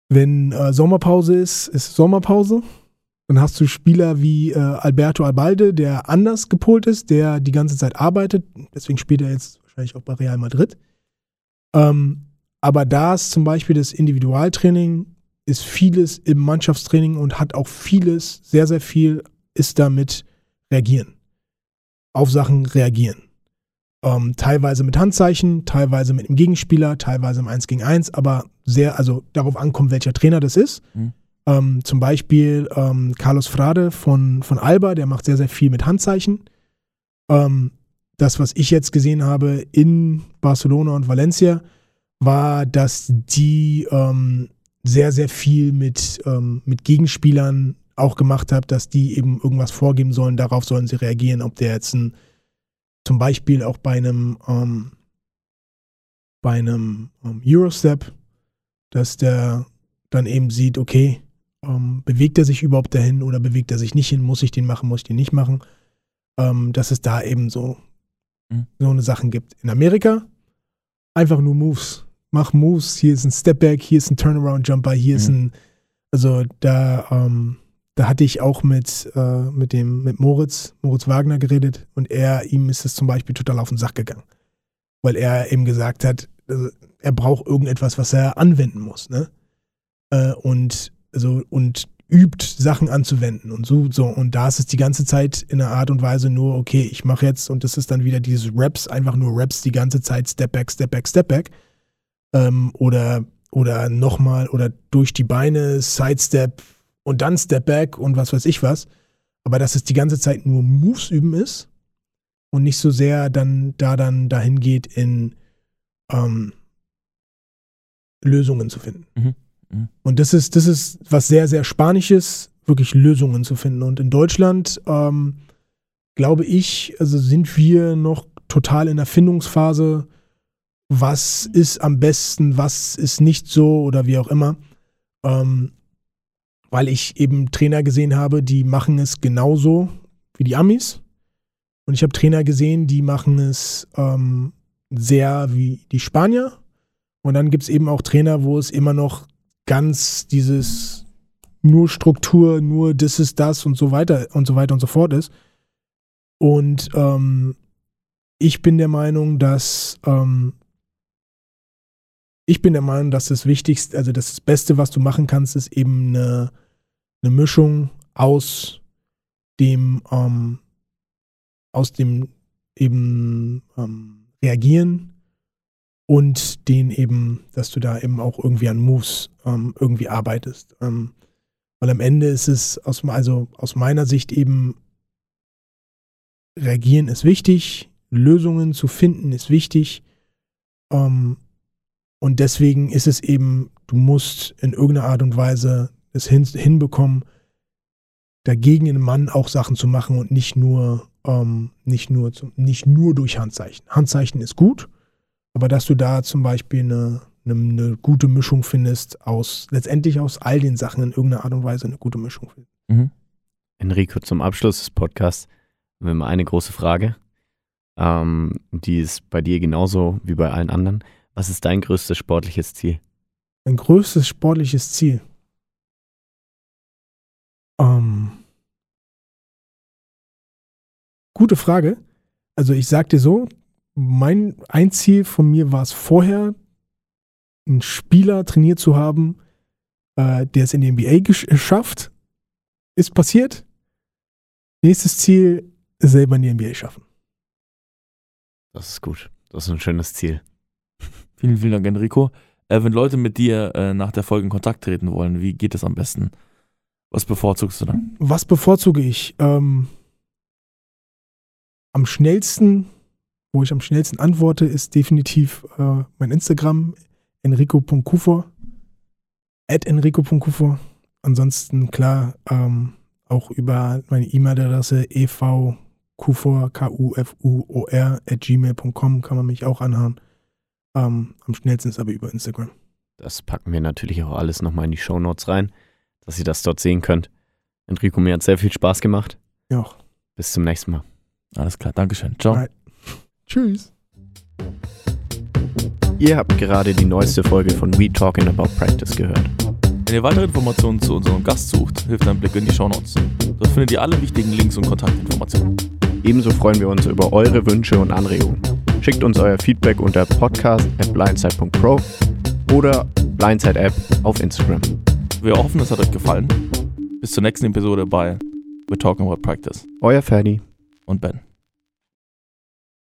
wenn äh, Sommerpause ist, ist Sommerpause. Dann hast du Spieler wie äh, Alberto Albalde, der anders gepolt ist, der die ganze Zeit arbeitet. Deswegen spielt er jetzt wahrscheinlich auch bei Real Madrid. Ähm, aber da ist zum Beispiel das Individualtraining, ist vieles im Mannschaftstraining und hat auch vieles, sehr, sehr viel, ist damit reagieren. Auf Sachen reagieren. Ähm, teilweise mit Handzeichen, teilweise mit dem Gegenspieler, teilweise im 1 gegen 1, aber sehr, also darauf ankommt, welcher Trainer das ist. Mhm. Ähm, zum Beispiel ähm, Carlos Frade von, von Alba, der macht sehr, sehr viel mit Handzeichen. Ähm, das, was ich jetzt gesehen habe in Barcelona und Valencia, war, dass die ähm, sehr, sehr viel mit, ähm, mit Gegenspielern auch gemacht haben, dass die eben irgendwas vorgeben sollen, darauf sollen sie reagieren, ob der jetzt ein, zum Beispiel auch bei einem, ähm, bei einem ähm, Eurostep, dass der dann eben sieht, okay, ähm, bewegt er sich überhaupt dahin oder bewegt er sich nicht hin, muss ich den machen, muss ich den nicht machen, ähm, dass es da eben so, mhm. so eine Sachen gibt. In Amerika einfach nur Moves mach Moves, hier ist ein Stepback, hier ist ein Turnaround-Jumper, hier mhm. ist ein, also da, ähm, da hatte ich auch mit, äh, mit dem, mit Moritz, Moritz Wagner geredet und er, ihm ist es zum Beispiel total auf den Sack gegangen. Weil er eben gesagt hat, also, er braucht irgendetwas, was er anwenden muss, ne? Äh, und, also, und übt, Sachen anzuwenden und so, so. Und da ist es die ganze Zeit in einer Art und Weise nur, okay, ich mache jetzt, und das ist dann wieder dieses Raps, einfach nur Raps die ganze Zeit, Step back, Step back, Step back ähm, oder, oder nochmal oder durch die Beine, Sidestep und dann Step Back und was weiß ich was. Aber dass es die ganze Zeit nur Moves üben ist und nicht so sehr dann da dann dahin geht, in ähm, Lösungen zu finden. Mhm. Mhm. Und das ist, das ist was sehr, sehr Spanisches, wirklich Lösungen zu finden. Und in Deutschland, ähm, glaube ich, also sind wir noch total in der Findungsphase, was ist am besten, was ist nicht so oder wie auch immer. Ähm, weil ich eben Trainer gesehen habe, die machen es genauso wie die Amis. Und ich habe Trainer gesehen, die machen es ähm, sehr wie die Spanier. Und dann gibt es eben auch Trainer, wo es immer noch ganz dieses nur Struktur, nur das ist das und so weiter und so weiter und so fort ist. Und ähm, ich bin der Meinung, dass ähm, ich bin der Meinung, dass das Wichtigste, also das Beste, was du machen kannst, ist eben eine, eine Mischung aus dem, ähm, aus dem eben ähm, Reagieren und den eben, dass du da eben auch irgendwie an Moves ähm, irgendwie arbeitest. Ähm, Weil am Ende ist es aus, also aus meiner Sicht eben, reagieren ist wichtig, Lösungen zu finden ist wichtig. Ähm, und deswegen ist es eben, du musst in irgendeiner Art und Weise es hin, hinbekommen, dagegen in einem Mann auch Sachen zu machen und nicht nur, ähm, nicht nur, zum, nicht nur durch Handzeichen. Handzeichen ist gut, aber dass du da zum Beispiel eine, eine, eine, gute Mischung findest, aus letztendlich aus all den Sachen in irgendeiner Art und Weise eine gute Mischung findest. Mhm. Enrico, zum Abschluss des Podcasts haben wir mal eine große Frage. Ähm, die ist bei dir genauso wie bei allen anderen. Was ist dein größtes sportliches Ziel? Mein größtes sportliches Ziel. Ähm, gute Frage. Also ich sag dir so, mein ein Ziel von mir war es vorher, einen Spieler trainiert zu haben, äh, der es in die NBA geschafft. Ist passiert. Nächstes Ziel, selber in die NBA schaffen. Das ist gut. Das ist ein schönes Ziel. Vielen, vielen Dank, Enrico. Äh, wenn Leute mit dir äh, nach der Folge in Kontakt treten wollen, wie geht es am besten? Was bevorzugst du dann? Was bevorzuge ich? Ähm, am schnellsten, wo ich am schnellsten antworte, ist definitiv äh, mein Instagram, enrico.kufor, at enrico.kufor. Ansonsten, klar, ähm, auch über meine E-Mail-Adresse evkufor, K-U-F-U-O-R, at gmail.com kann man mich auch anhauen. Ähm, am schnellsten ist aber über Instagram. Das packen wir natürlich auch alles nochmal in die Show Notes rein dass ihr das dort sehen könnt. Enrico, mir hat sehr viel Spaß gemacht. Ja. Bis zum nächsten Mal. Alles klar, Dankeschön. Ciao. Right. Tschüss. Ihr habt gerade die neueste Folge von We Talking About Practice gehört. Wenn ihr weitere Informationen zu unserem Gast sucht, hilft ein Blick in die Shownotes. Dort findet ihr alle wichtigen Links und Kontaktinformationen. Ebenso freuen wir uns über eure Wünsche und Anregungen. Schickt uns euer Feedback unter podcast@blindside.pro oder Blindside App auf Instagram. Wir hoffen, es hat euch gefallen. Bis zur nächsten Episode bei We're Talking About Practice. Euer Ferdi und Ben.